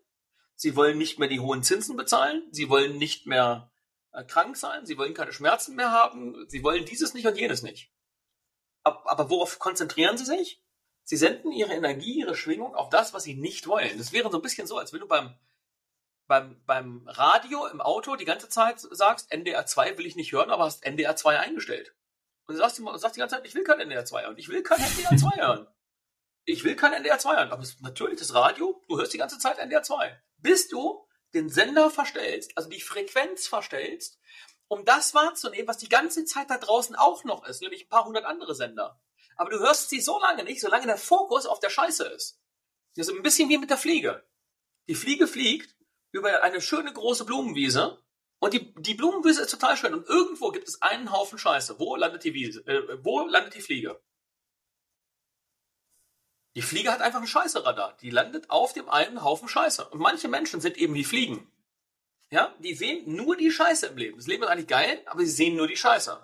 Sie wollen nicht mehr die hohen Zinsen bezahlen. Sie wollen nicht mehr äh, krank sein. Sie wollen keine Schmerzen mehr haben. Sie wollen dieses nicht und jenes nicht. Aber, aber worauf konzentrieren sie sich? Sie senden ihre Energie, ihre Schwingung auf das, was sie nicht wollen. Das wäre so ein bisschen so, als wenn du beim, beim, beim Radio im Auto die ganze Zeit sagst, NDR 2 will ich nicht hören, aber hast NDR 2 eingestellt. Und du sagst, du sagst die ganze Zeit, ich will kein NDR 2 hören. Ich will kein NDR 2 hören. Ich will kein NDR 2 hören. Aber natürlich das Radio, du hörst die ganze Zeit NDR 2 bis du den Sender verstellst, also die Frequenz verstellst, um das wahrzunehmen, was die ganze Zeit da draußen auch noch ist, nämlich ein paar hundert andere Sender. Aber du hörst sie so lange nicht, solange der Fokus auf der Scheiße ist. Das ist ein bisschen wie mit der Fliege. Die Fliege fliegt über eine schöne große Blumenwiese und die, die Blumenwiese ist total schön und irgendwo gibt es einen Haufen Scheiße. Wo landet die Wiese? Äh, wo landet die Fliege? Die Fliege hat einfach ein Scheißeradar. Die landet auf dem einen Haufen Scheiße. Und manche Menschen sind eben wie Fliegen. Ja, die sehen nur die Scheiße im Leben. Das Leben ist eigentlich geil, aber sie sehen nur die Scheiße.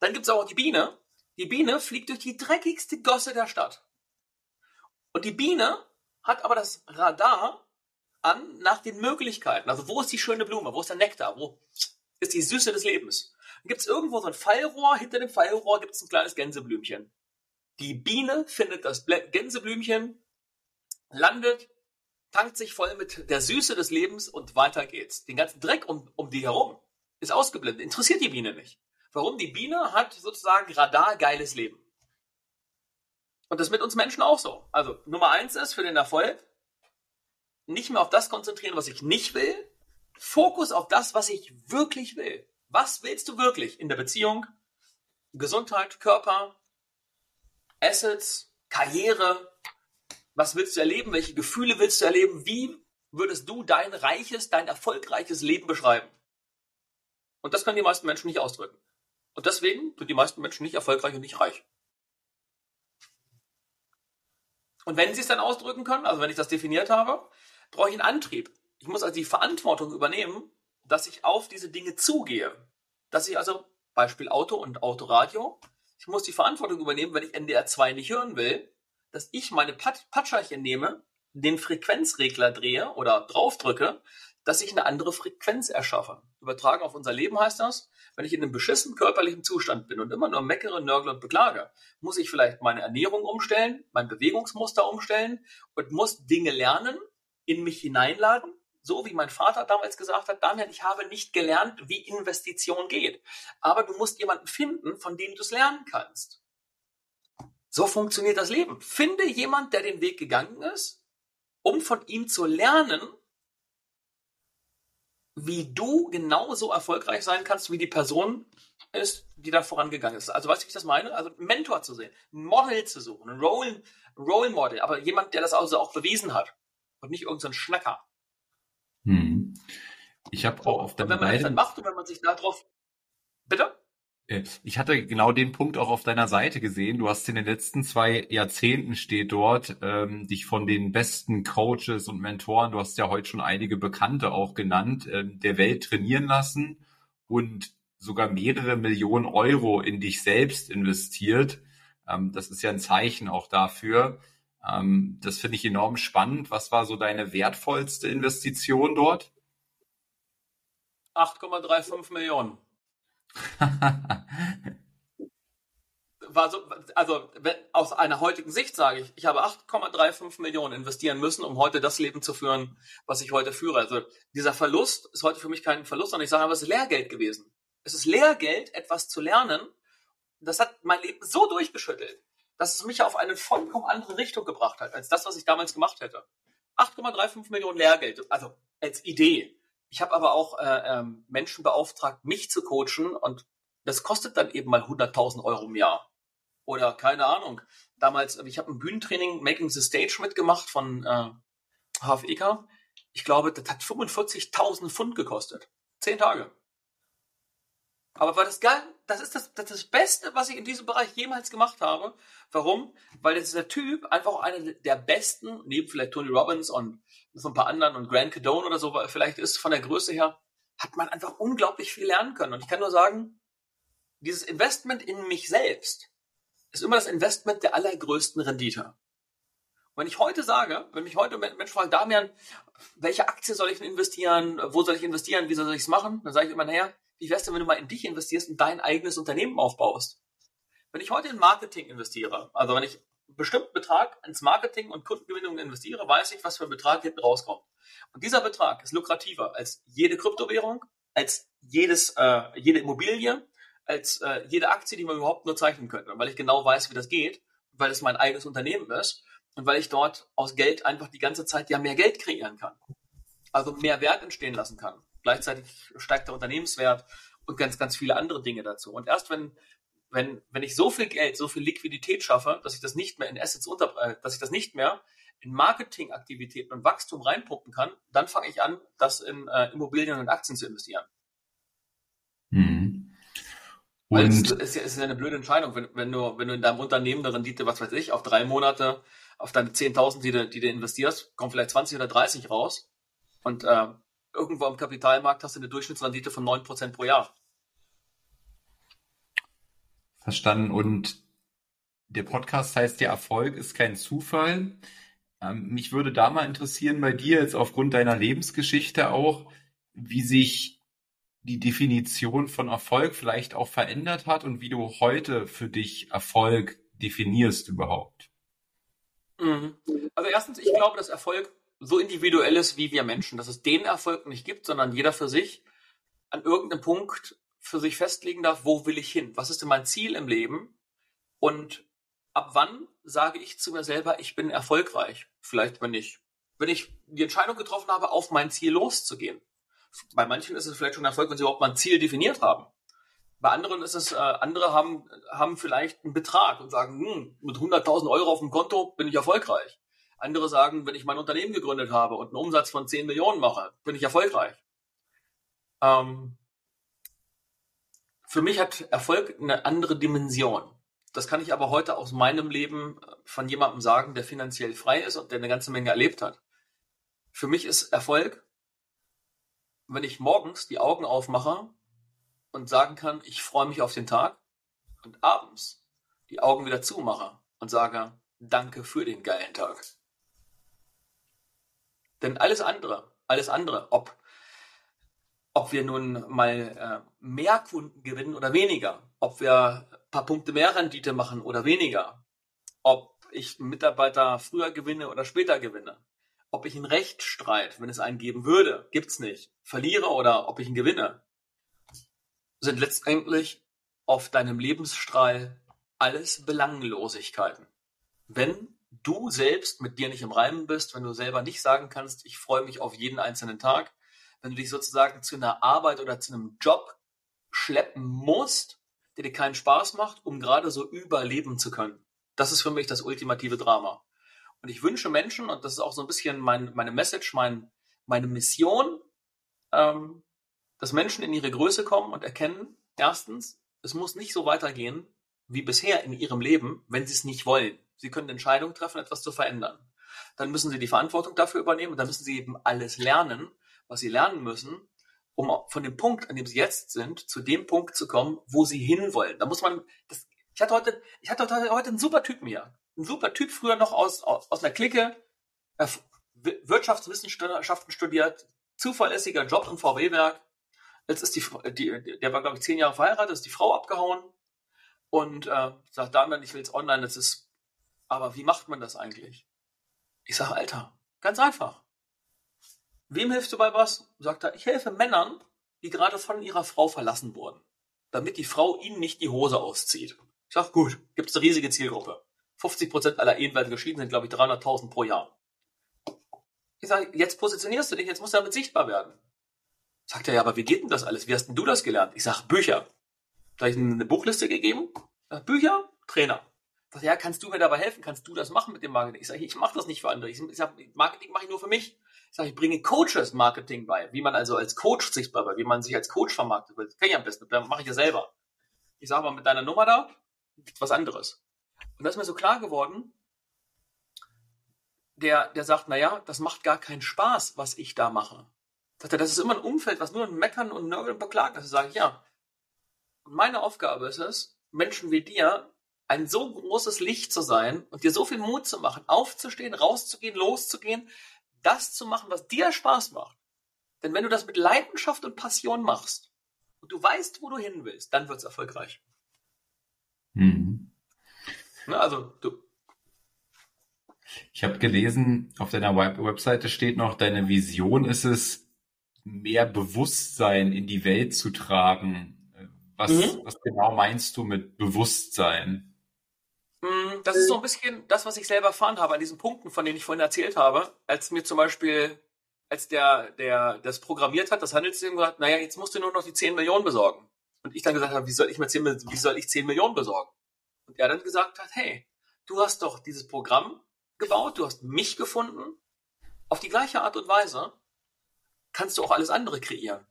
Dann gibt es auch die Biene. Die Biene fliegt durch die dreckigste Gosse der Stadt. Und die Biene hat aber das Radar an nach den Möglichkeiten. Also wo ist die schöne Blume? Wo ist der Nektar? Wo ist die Süße des Lebens? Gibt es irgendwo so ein Fallrohr. Hinter dem Fallrohr gibt es ein kleines Gänseblümchen. Die Biene findet das Gänseblümchen, landet, tankt sich voll mit der Süße des Lebens und weiter geht's. Den ganzen Dreck um, um die herum ist ausgeblendet. Interessiert die Biene nicht. Warum? Die Biene hat sozusagen radargeiles Leben. Und das mit uns Menschen auch so. Also Nummer eins ist für den Erfolg, nicht mehr auf das konzentrieren, was ich nicht will. Fokus auf das, was ich wirklich will. Was willst du wirklich in der Beziehung? Gesundheit, Körper, Assets, Karriere. Was willst du erleben? Welche Gefühle willst du erleben? Wie würdest du dein reiches, dein erfolgreiches Leben beschreiben? Und das können die meisten Menschen nicht ausdrücken. Und deswegen sind die meisten Menschen nicht erfolgreich und nicht reich. Und wenn sie es dann ausdrücken können, also wenn ich das definiert habe, brauche ich einen Antrieb. Ich muss also die Verantwortung übernehmen, dass ich auf diese Dinge zugehe. Dass ich also, Beispiel Auto und Autoradio, ich muss die Verantwortung übernehmen, wenn ich NDR 2 nicht hören will, dass ich meine Pat Patscherchen nehme, den Frequenzregler drehe oder draufdrücke, dass ich eine andere Frequenz erschaffe. Übertragen auf unser Leben heißt das, wenn ich in einem beschissenen körperlichen Zustand bin und immer nur meckere, nörgle und beklage, muss ich vielleicht meine Ernährung umstellen, mein Bewegungsmuster umstellen und muss Dinge lernen, in mich hineinladen, so wie mein Vater damals gesagt hat, Damian, ich habe nicht gelernt, wie Investition geht. Aber du musst jemanden finden, von dem du es lernen kannst. So funktioniert das Leben. Finde jemand, der den Weg gegangen ist, um von ihm zu lernen, wie du genauso erfolgreich sein kannst, wie die Person ist, die da vorangegangen ist. Also weißt du, wie ich das meine? Also Mentor zu sehen, ein Model zu suchen, ein Role, Role Model, aber jemand, der das also auch bewiesen hat und nicht irgendein so Schnacker. Hm. Ich habe auch auf der Wenn man das dann macht und wenn man sich darauf... Bitte? Äh, ich hatte genau den Punkt auch auf deiner Seite gesehen. Du hast in den letzten zwei Jahrzehnten steht dort, ähm, dich von den besten Coaches und Mentoren, du hast ja heute schon einige Bekannte auch genannt, ähm, der Welt trainieren lassen und sogar mehrere Millionen Euro in dich selbst investiert. Ähm, das ist ja ein Zeichen auch dafür. Ähm, das finde ich enorm spannend. Was war so deine wertvollste Investition dort? 8,35 Millionen. war so, also wenn, aus einer heutigen Sicht sage ich, ich habe 8,35 Millionen investieren müssen, um heute das Leben zu führen, was ich heute führe. Also dieser Verlust ist heute für mich kein Verlust, sondern ich sage, aber es ist Lehrgeld gewesen. Es ist Lehrgeld, etwas zu lernen. Das hat mein Leben so durchgeschüttelt, dass es mich auf eine vollkommen andere Richtung gebracht hat, als das, was ich damals gemacht hätte. 8,35 Millionen Lehrgeld, also als Idee. Ich habe aber auch äh, ähm, Menschen beauftragt, mich zu coachen und das kostet dann eben mal 100.000 Euro im Jahr. Oder keine Ahnung. Damals, ich habe ein Bühnentraining Making the Stage mitgemacht von äh, HFEK. Ich glaube, das hat 45.000 Pfund gekostet. Zehn Tage. Aber war das geil? Das ist das, das, ist das Beste, was ich in diesem Bereich jemals gemacht habe. Warum? Weil dieser Typ einfach einer der besten, neben vielleicht Tony Robbins und so ein paar anderen und Grant Cadone oder so vielleicht ist, von der Größe her, hat man einfach unglaublich viel lernen können. Und ich kann nur sagen, dieses Investment in mich selbst ist immer das Investment der allergrößten Rendite. Wenn ich heute sage, wenn mich heute Menschen fragen, Damian, welche Aktie soll ich investieren, wo soll ich investieren, wie soll ich es machen, dann sage ich immer, naja, wie wär's denn, wenn du mal in dich investierst und dein eigenes Unternehmen aufbaust? Wenn ich heute in Marketing investiere, also wenn ich einen bestimmten Betrag ins Marketing und Kundengewinnung investiere, weiß ich, was für ein Betrag hinten rauskommt. Und dieser Betrag ist lukrativer als jede Kryptowährung, als jedes, äh, jede Immobilie, als äh, jede Aktie, die man überhaupt nur zeichnen könnte. Weil ich genau weiß, wie das geht, weil es mein eigenes Unternehmen ist und weil ich dort aus Geld einfach die ganze Zeit ja mehr Geld kreieren kann. Also mehr Wert entstehen lassen kann. Gleichzeitig steigt der Unternehmenswert und ganz, ganz viele andere Dinge dazu. Und erst wenn, wenn, wenn ich so viel Geld, so viel Liquidität schaffe, dass ich das nicht mehr in Assets unter, äh, dass ich das nicht mehr in Marketingaktivitäten und Wachstum reinpumpen kann, dann fange ich an, das in äh, Immobilien und Aktien zu investieren. Mhm. Weil es ist, ja, es ist ja eine blöde Entscheidung, wenn, wenn, du, wenn du in deinem Unternehmen eine Rendite, was weiß ich, auf drei Monate, auf deine 10.000, die du, die du investierst, kommen vielleicht 20 oder 30 raus. Und äh, irgendwo am Kapitalmarkt hast du eine Durchschnittsrendite von 9% pro Jahr. Verstanden. Und der Podcast heißt ja, Erfolg ist kein Zufall. Ähm, mich würde da mal interessieren bei dir jetzt aufgrund deiner Lebensgeschichte auch, wie sich die Definition von Erfolg vielleicht auch verändert hat und wie du heute für dich Erfolg definierst überhaupt? Mhm. Also erstens, ich glaube, dass Erfolg so individuell ist wie wir Menschen, dass es den Erfolg nicht gibt, sondern jeder für sich an irgendeinem Punkt für sich festlegen darf, wo will ich hin? Was ist denn mein Ziel im Leben? Und ab wann sage ich zu mir selber, ich bin erfolgreich? Vielleicht, wenn ich, wenn ich die Entscheidung getroffen habe, auf mein Ziel loszugehen. Bei manchen ist es vielleicht schon Erfolg, wenn sie überhaupt mal ein Ziel definiert haben. Bei anderen ist es, äh, andere haben, haben vielleicht einen Betrag und sagen, hm, mit 100.000 Euro auf dem Konto bin ich erfolgreich. Andere sagen, wenn ich mein Unternehmen gegründet habe und einen Umsatz von 10 Millionen mache, bin ich erfolgreich. Ähm, für mich hat Erfolg eine andere Dimension. Das kann ich aber heute aus meinem Leben von jemandem sagen, der finanziell frei ist und der eine ganze Menge erlebt hat. Für mich ist Erfolg wenn ich morgens die Augen aufmache und sagen kann, ich freue mich auf den Tag und abends die Augen wieder zumache und sage, danke für den geilen Tag. Denn alles andere, alles andere, ob, ob wir nun mal äh, mehr Kunden gewinnen oder weniger, ob wir ein paar Punkte mehr Rendite machen oder weniger, ob ich einen Mitarbeiter früher gewinne oder später gewinne, ob ich einen Rechtsstreit, wenn es einen geben würde, gibt's nicht, verliere oder ob ich ihn gewinne, sind letztendlich auf deinem Lebensstrahl alles Belanglosigkeiten. Wenn du selbst mit dir nicht im Reimen bist, wenn du selber nicht sagen kannst, ich freue mich auf jeden einzelnen Tag, wenn du dich sozusagen zu einer Arbeit oder zu einem Job schleppen musst, der dir keinen Spaß macht, um gerade so überleben zu können. Das ist für mich das ultimative Drama. Und ich wünsche Menschen, und das ist auch so ein bisschen mein, meine Message, mein, meine Mission, ähm, dass Menschen in ihre Größe kommen und erkennen, erstens, es muss nicht so weitergehen wie bisher in ihrem Leben, wenn sie es nicht wollen. Sie können Entscheidungen treffen, etwas zu verändern. Dann müssen sie die Verantwortung dafür übernehmen und dann müssen sie eben alles lernen, was sie lernen müssen, um von dem Punkt, an dem sie jetzt sind, zu dem Punkt zu kommen, wo sie hinwollen. Da muss man, das, ich hatte heute, ich hatte heute einen super Typen hier. Ein super Typ früher noch aus, aus, aus einer Clique, Wirtschaftswissenschaften studiert, zuverlässiger Job im VW-Werk. Jetzt ist die, die, der war, glaube ich, zehn Jahre verheiratet, ist die Frau abgehauen und äh, sagt dann, ich will es online, das ist, aber wie macht man das eigentlich? Ich sage, Alter, ganz einfach. Wem hilfst du bei was? Sagt er, ich helfe Männern, die gerade von ihrer Frau verlassen wurden, damit die Frau ihnen nicht die Hose auszieht. Ich sage, gut, gibt es eine riesige Zielgruppe. 50 Prozent aller Ehen werden geschieden, sind glaube ich 300.000 pro Jahr. Ich sage, jetzt positionierst du dich, jetzt musst du damit sichtbar werden. Sagt er, ja, aber wie geht denn das alles? Wie hast denn du das gelernt? Ich sage, Bücher. Da ich eine Buchliste gegeben. Bücher, Trainer. Sagt, ja, kannst du mir dabei helfen? Kannst du das machen mit dem Marketing? Ich sage, ich mache das nicht für andere. Ich sage, Marketing mache ich nur für mich. Ich sage, ich bringe Coaches Marketing bei, wie man also als Coach sichtbar wird, wie man sich als Coach vermarktet. Das kann ich am besten, das mache ich ja selber. Ich sage aber mit deiner Nummer da, was anderes. Und das ist mir so klar geworden, der, der sagt, naja, das macht gar keinen Spaß, was ich da mache. Sagt er, das ist immer ein Umfeld, was nur ein Meckern und Nörgeln und Beklagen ist. sage ich, ja. Und meine Aufgabe ist es, Menschen wie dir ein so großes Licht zu sein und dir so viel Mut zu machen, aufzustehen, rauszugehen, loszugehen, das zu machen, was dir Spaß macht. Denn wenn du das mit Leidenschaft und Passion machst und du weißt, wo du hin willst, dann wird es erfolgreich. Mhm. Ne, also du, ich habe gelesen, auf deiner Webseite steht noch, deine Vision ist es, mehr Bewusstsein in die Welt zu tragen. Was, mhm. was genau meinst du mit Bewusstsein? Mm, das ist so ein bisschen das, was ich selber erfahren habe an diesen Punkten, von denen ich vorhin erzählt habe, als mir zum Beispiel, als der, der das programmiert hat, das Handelssystem gesagt, naja, jetzt musst du nur noch die 10 Millionen besorgen. Und ich dann gesagt habe, wie soll ich mir 10, wie soll ich 10 Millionen besorgen? Und er dann gesagt hat, hey, du hast doch dieses Programm gebaut, du hast mich gefunden. Auf die gleiche Art und Weise kannst du auch alles andere kreieren.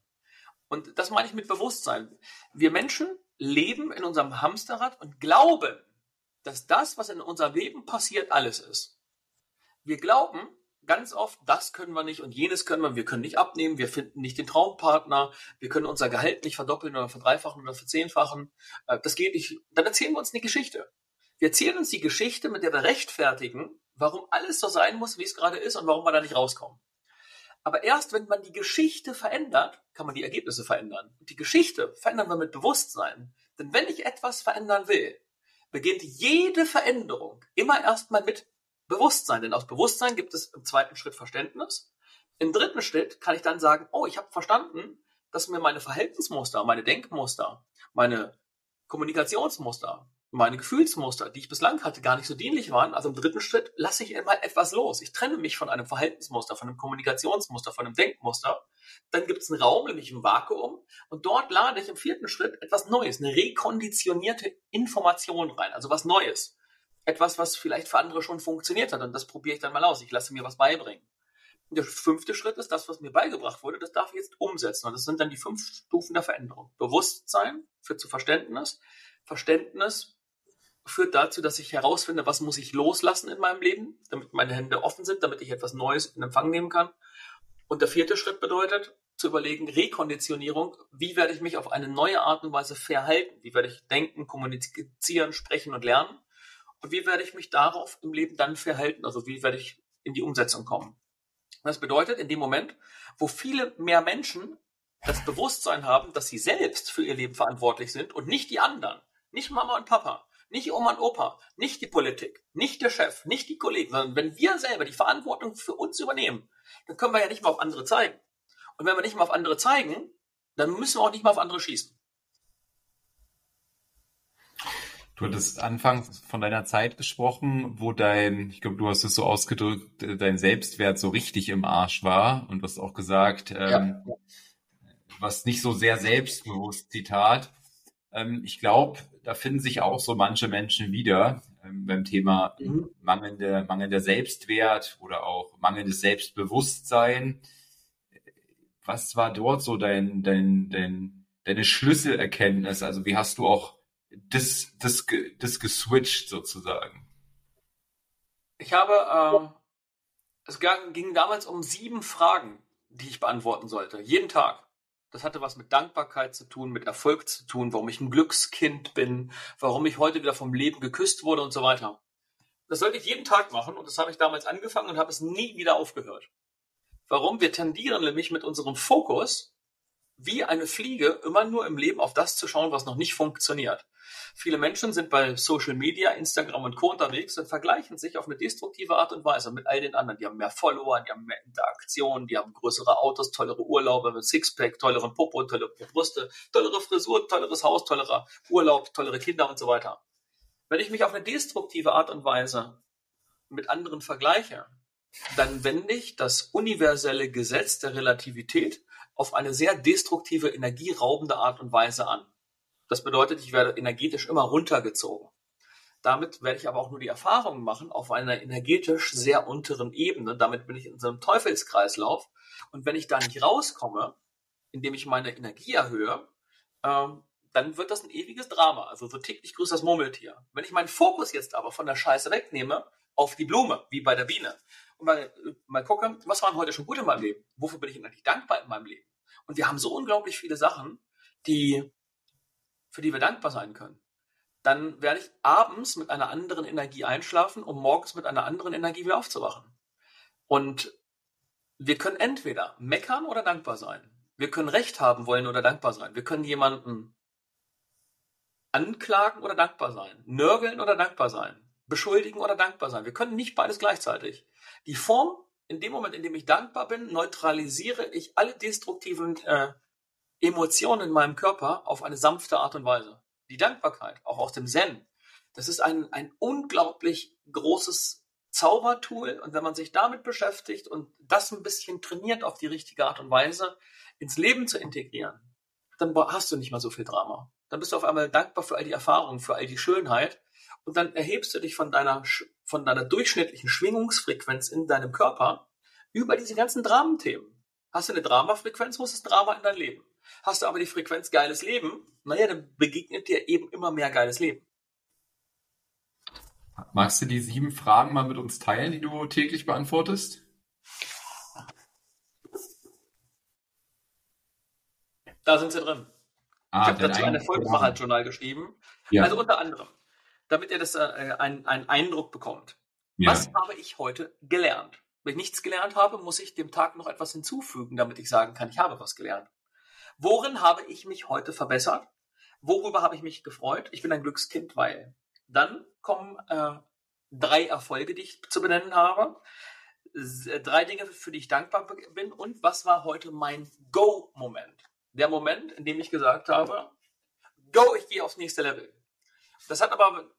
Und das meine ich mit Bewusstsein. Wir Menschen leben in unserem Hamsterrad und glauben, dass das, was in unserem Leben passiert, alles ist. Wir glauben ganz oft, das können wir nicht und jenes können wir, wir können nicht abnehmen, wir finden nicht den Traumpartner, wir können unser Gehalt nicht verdoppeln oder verdreifachen oder verzehnfachen. Äh, das geht nicht. Dann erzählen wir uns eine Geschichte. Wir erzählen uns die Geschichte, mit der wir rechtfertigen, warum alles so sein muss, wie es gerade ist und warum wir da nicht rauskommen. Aber erst wenn man die Geschichte verändert, kann man die Ergebnisse verändern. Und die Geschichte verändern wir mit Bewusstsein. Denn wenn ich etwas verändern will, beginnt jede Veränderung immer erstmal mit Bewusstsein. Denn aus Bewusstsein gibt es im zweiten Schritt Verständnis. Im dritten Schritt kann ich dann sagen, oh, ich habe verstanden, dass mir meine Verhaltensmuster, meine Denkmuster, meine Kommunikationsmuster, meine Gefühlsmuster, die ich bislang hatte, gar nicht so dienlich waren. Also im dritten Schritt lasse ich immer etwas los. Ich trenne mich von einem Verhaltensmuster, von einem Kommunikationsmuster, von einem Denkmuster. Dann gibt es einen Raum, nämlich ein Vakuum. Und dort lade ich im vierten Schritt etwas Neues, eine rekonditionierte Information rein, also was Neues. Etwas, was vielleicht für andere schon funktioniert hat. Und das probiere ich dann mal aus. Ich lasse mir was beibringen. Und der fünfte Schritt ist das, was mir beigebracht wurde, das darf ich jetzt umsetzen. Und das sind dann die fünf Stufen der Veränderung. Bewusstsein führt zu Verständnis. Verständnis führt dazu, dass ich herausfinde, was muss ich loslassen in meinem Leben, damit meine Hände offen sind, damit ich etwas Neues in Empfang nehmen kann. Und der vierte Schritt bedeutet, zu überlegen, Rekonditionierung, wie werde ich mich auf eine neue Art und Weise verhalten? Wie werde ich denken, kommunizieren, sprechen und lernen? Und wie werde ich mich darauf im Leben dann verhalten? Also wie werde ich in die Umsetzung kommen? Das bedeutet, in dem Moment, wo viele mehr Menschen das Bewusstsein haben, dass sie selbst für ihr Leben verantwortlich sind und nicht die anderen, nicht Mama und Papa, nicht Oma und Opa, nicht die Politik, nicht der Chef, nicht die Kollegen, sondern wenn wir selber die Verantwortung für uns übernehmen, dann können wir ja nicht mal auf andere zeigen. Und wenn wir nicht mal auf andere zeigen, dann müssen wir auch nicht mal auf andere schießen. Du hattest anfangs von deiner Zeit gesprochen, wo dein, ich glaube, du hast es so ausgedrückt, dein Selbstwert so richtig im Arsch war. Und du hast auch gesagt, ähm, ja. was nicht so sehr selbstbewusst, Zitat. Ähm, ich glaube, da finden sich auch so manche Menschen wieder ähm, beim Thema mhm. mangelnde, mangelnder Selbstwert oder auch mangelndes Selbstbewusstsein. Was war dort so dein, dein, dein, deine Schlüsselerkenntnis? Also wie hast du auch das, das, das geswitcht sozusagen? Ich habe, äh, es ging damals um sieben Fragen, die ich beantworten sollte, jeden Tag. Das hatte was mit Dankbarkeit zu tun, mit Erfolg zu tun, warum ich ein Glückskind bin, warum ich heute wieder vom Leben geküsst wurde und so weiter. Das sollte ich jeden Tag machen und das habe ich damals angefangen und habe es nie wieder aufgehört. Warum? Wir tendieren nämlich mit unserem Fokus wie eine Fliege immer nur im Leben auf das zu schauen, was noch nicht funktioniert. Viele Menschen sind bei Social Media, Instagram und Co. unterwegs und vergleichen sich auf eine destruktive Art und Weise mit all den anderen. Die haben mehr Follower, die haben mehr Interaktion, die haben größere Autos, tollere Urlaube mit Sixpack, tolleren Popo, tollere Brüste, tollere Frisur, tolleres Haus, tollerer Urlaub, tollere Kinder und so weiter. Wenn ich mich auf eine destruktive Art und Weise mit anderen vergleiche, dann wende ich das universelle Gesetz der Relativität auf eine sehr destruktive, energieraubende Art und Weise an. Das bedeutet, ich werde energetisch immer runtergezogen. Damit werde ich aber auch nur die Erfahrung machen auf einer energetisch sehr unteren Ebene. Damit bin ich in so einem Teufelskreislauf. Und wenn ich da nicht rauskomme, indem ich meine Energie erhöhe, ähm, dann wird das ein ewiges Drama. Also so täglich grüßt das Murmeltier. Wenn ich meinen Fokus jetzt aber von der Scheiße wegnehme, auf die Blume, wie bei der Biene, mal, mal gucke, was waren heute schon gut in meinem Leben? Wofür bin ich eigentlich dankbar in meinem Leben? Und wir haben so unglaublich viele Sachen, die für die wir dankbar sein können, dann werde ich abends mit einer anderen Energie einschlafen, um morgens mit einer anderen Energie wieder aufzuwachen. Und wir können entweder meckern oder dankbar sein. Wir können Recht haben wollen oder dankbar sein. Wir können jemanden anklagen oder dankbar sein. Nörgeln oder dankbar sein. Beschuldigen oder dankbar sein. Wir können nicht beides gleichzeitig. Die Form, in dem Moment, in dem ich dankbar bin, neutralisiere ich alle destruktiven äh, Emotionen in meinem Körper auf eine sanfte Art und Weise. Die Dankbarkeit, auch aus dem Zen, das ist ein, ein unglaublich großes Zaubertool. Und wenn man sich damit beschäftigt und das ein bisschen trainiert auf die richtige Art und Weise, ins Leben zu integrieren, dann hast du nicht mehr so viel Drama. Dann bist du auf einmal dankbar für all die Erfahrungen, für all die Schönheit. Und dann erhebst du dich von deiner, von deiner durchschnittlichen Schwingungsfrequenz in deinem Körper über diese ganzen Dramenthemen. Hast du eine Dramafrequenz, muss es Drama in dein Leben. Hast du aber die Frequenz geiles Leben, naja, dann begegnet dir eben immer mehr geiles Leben. Magst du die sieben Fragen mal mit uns teilen, die du täglich beantwortest? Da sind sie drin. Ah, ich habe dazu ein Erfolgsmacher-Journal geschrieben. Ja. Also unter anderem, damit ihr das äh, einen, einen Eindruck bekommt. Ja. Was habe ich heute gelernt? Wenn ich nichts gelernt habe, muss ich dem Tag noch etwas hinzufügen, damit ich sagen kann, ich habe was gelernt. Worin habe ich mich heute verbessert? Worüber habe ich mich gefreut? Ich bin ein Glückskind, weil dann kommen äh, drei Erfolge, die ich zu benennen habe. Äh, drei Dinge, für die ich dankbar bin. Und was war heute mein Go-Moment? Der Moment, in dem ich gesagt habe, Go, ich gehe aufs nächste Level. Das hat aber,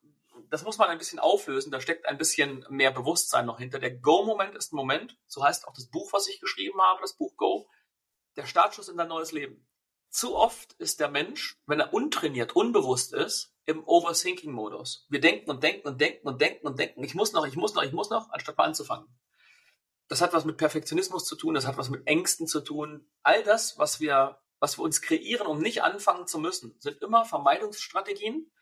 das muss man ein bisschen auflösen. Da steckt ein bisschen mehr Bewusstsein noch hinter. Der Go-Moment ist ein Moment, so heißt auch das Buch, was ich geschrieben habe, das Buch Go der Startschuss in dein neues Leben. Zu oft ist der Mensch, wenn er untrainiert, unbewusst ist, im Overthinking-Modus. Wir denken und denken und denken und denken und denken, ich muss noch, ich muss noch, ich muss noch, anstatt mal anzufangen. Das hat was mit Perfektionismus zu tun, das hat was mit Ängsten zu tun. All das, was wir, was wir uns kreieren, um nicht anfangen zu müssen, sind immer Vermeidungsstrategien,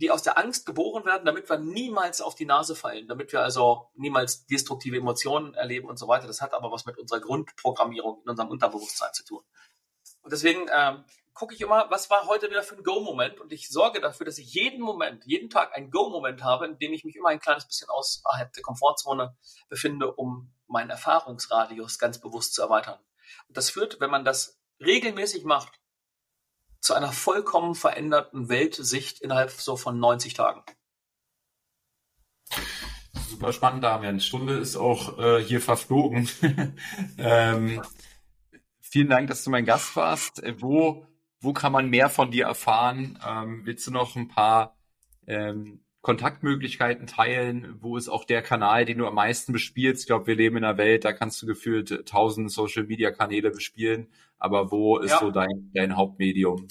die aus der Angst geboren werden, damit wir niemals auf die Nase fallen, damit wir also niemals destruktive Emotionen erleben und so weiter. Das hat aber was mit unserer Grundprogrammierung in unserem Unterbewusstsein zu tun. Und deswegen ähm, gucke ich immer, was war heute wieder für ein Go-Moment und ich sorge dafür, dass ich jeden Moment, jeden Tag ein Go-Moment habe, in dem ich mich immer ein kleines bisschen außerhalb der Komfortzone befinde, um meinen Erfahrungsradius ganz bewusst zu erweitern. Und das führt, wenn man das regelmäßig macht, zu einer vollkommen veränderten Weltsicht innerhalb so von 90 Tagen. Super spannend, Damian. Stunde ist auch äh, hier verflogen. ähm, vielen Dank, dass du mein Gast warst. Äh, wo, wo kann man mehr von dir erfahren? Ähm, willst du noch ein paar ähm, Kontaktmöglichkeiten teilen? Wo ist auch der Kanal, den du am meisten bespielst? Ich glaube, wir leben in einer Welt, da kannst du gefühlt tausend Social-Media-Kanäle bespielen. Aber wo ist ja. so dein, dein Hauptmedium?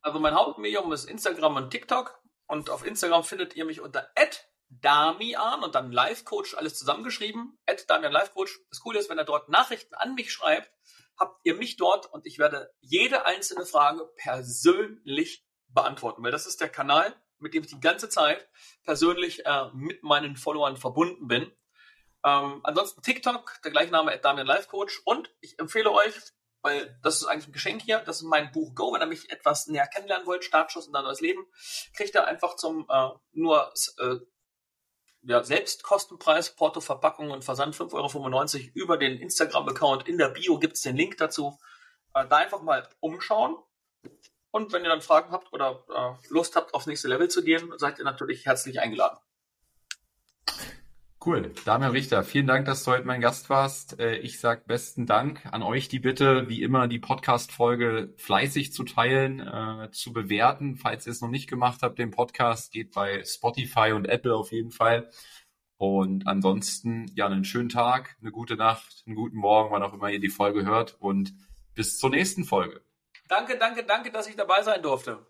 Also mein Hauptmedium ist Instagram und TikTok. Und auf Instagram findet ihr mich unter Damian und dann Live-Coach, alles zusammengeschrieben. Damian Live-Coach. Das Coole ist, wenn er dort Nachrichten an mich schreibt, habt ihr mich dort und ich werde jede einzelne Frage persönlich beantworten, weil das ist der Kanal, mit dem ich die ganze Zeit persönlich äh, mit meinen Followern verbunden bin. Ähm, ansonsten TikTok, der gleiche Name, Damian Life Coach. Und ich empfehle euch, weil das ist eigentlich ein Geschenk hier, das ist mein Buch Go. Wenn ihr mich etwas näher kennenlernen wollt, Startschuss in dein neues Leben, kriegt ihr einfach zum äh, nur äh, ja, Selbstkostenpreis, Porto, Verpackung und Versand 5,95 Euro über den Instagram-Account. In der Bio gibt es den Link dazu. Äh, da einfach mal umschauen. Und wenn ihr dann Fragen habt oder äh, Lust habt, aufs nächste Level zu gehen, seid ihr natürlich herzlich eingeladen. Cool. Damian Richter, vielen Dank, dass du heute mein Gast warst. Äh, ich sage besten Dank an euch die Bitte, wie immer die Podcast-Folge fleißig zu teilen, äh, zu bewerten. Falls ihr es noch nicht gemacht habt, den Podcast geht bei Spotify und Apple auf jeden Fall. Und ansonsten, ja, einen schönen Tag, eine gute Nacht, einen guten Morgen, wann auch immer ihr die Folge hört. Und bis zur nächsten Folge. Danke, danke, danke, dass ich dabei sein durfte.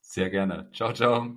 Sehr gerne. Ciao, ciao.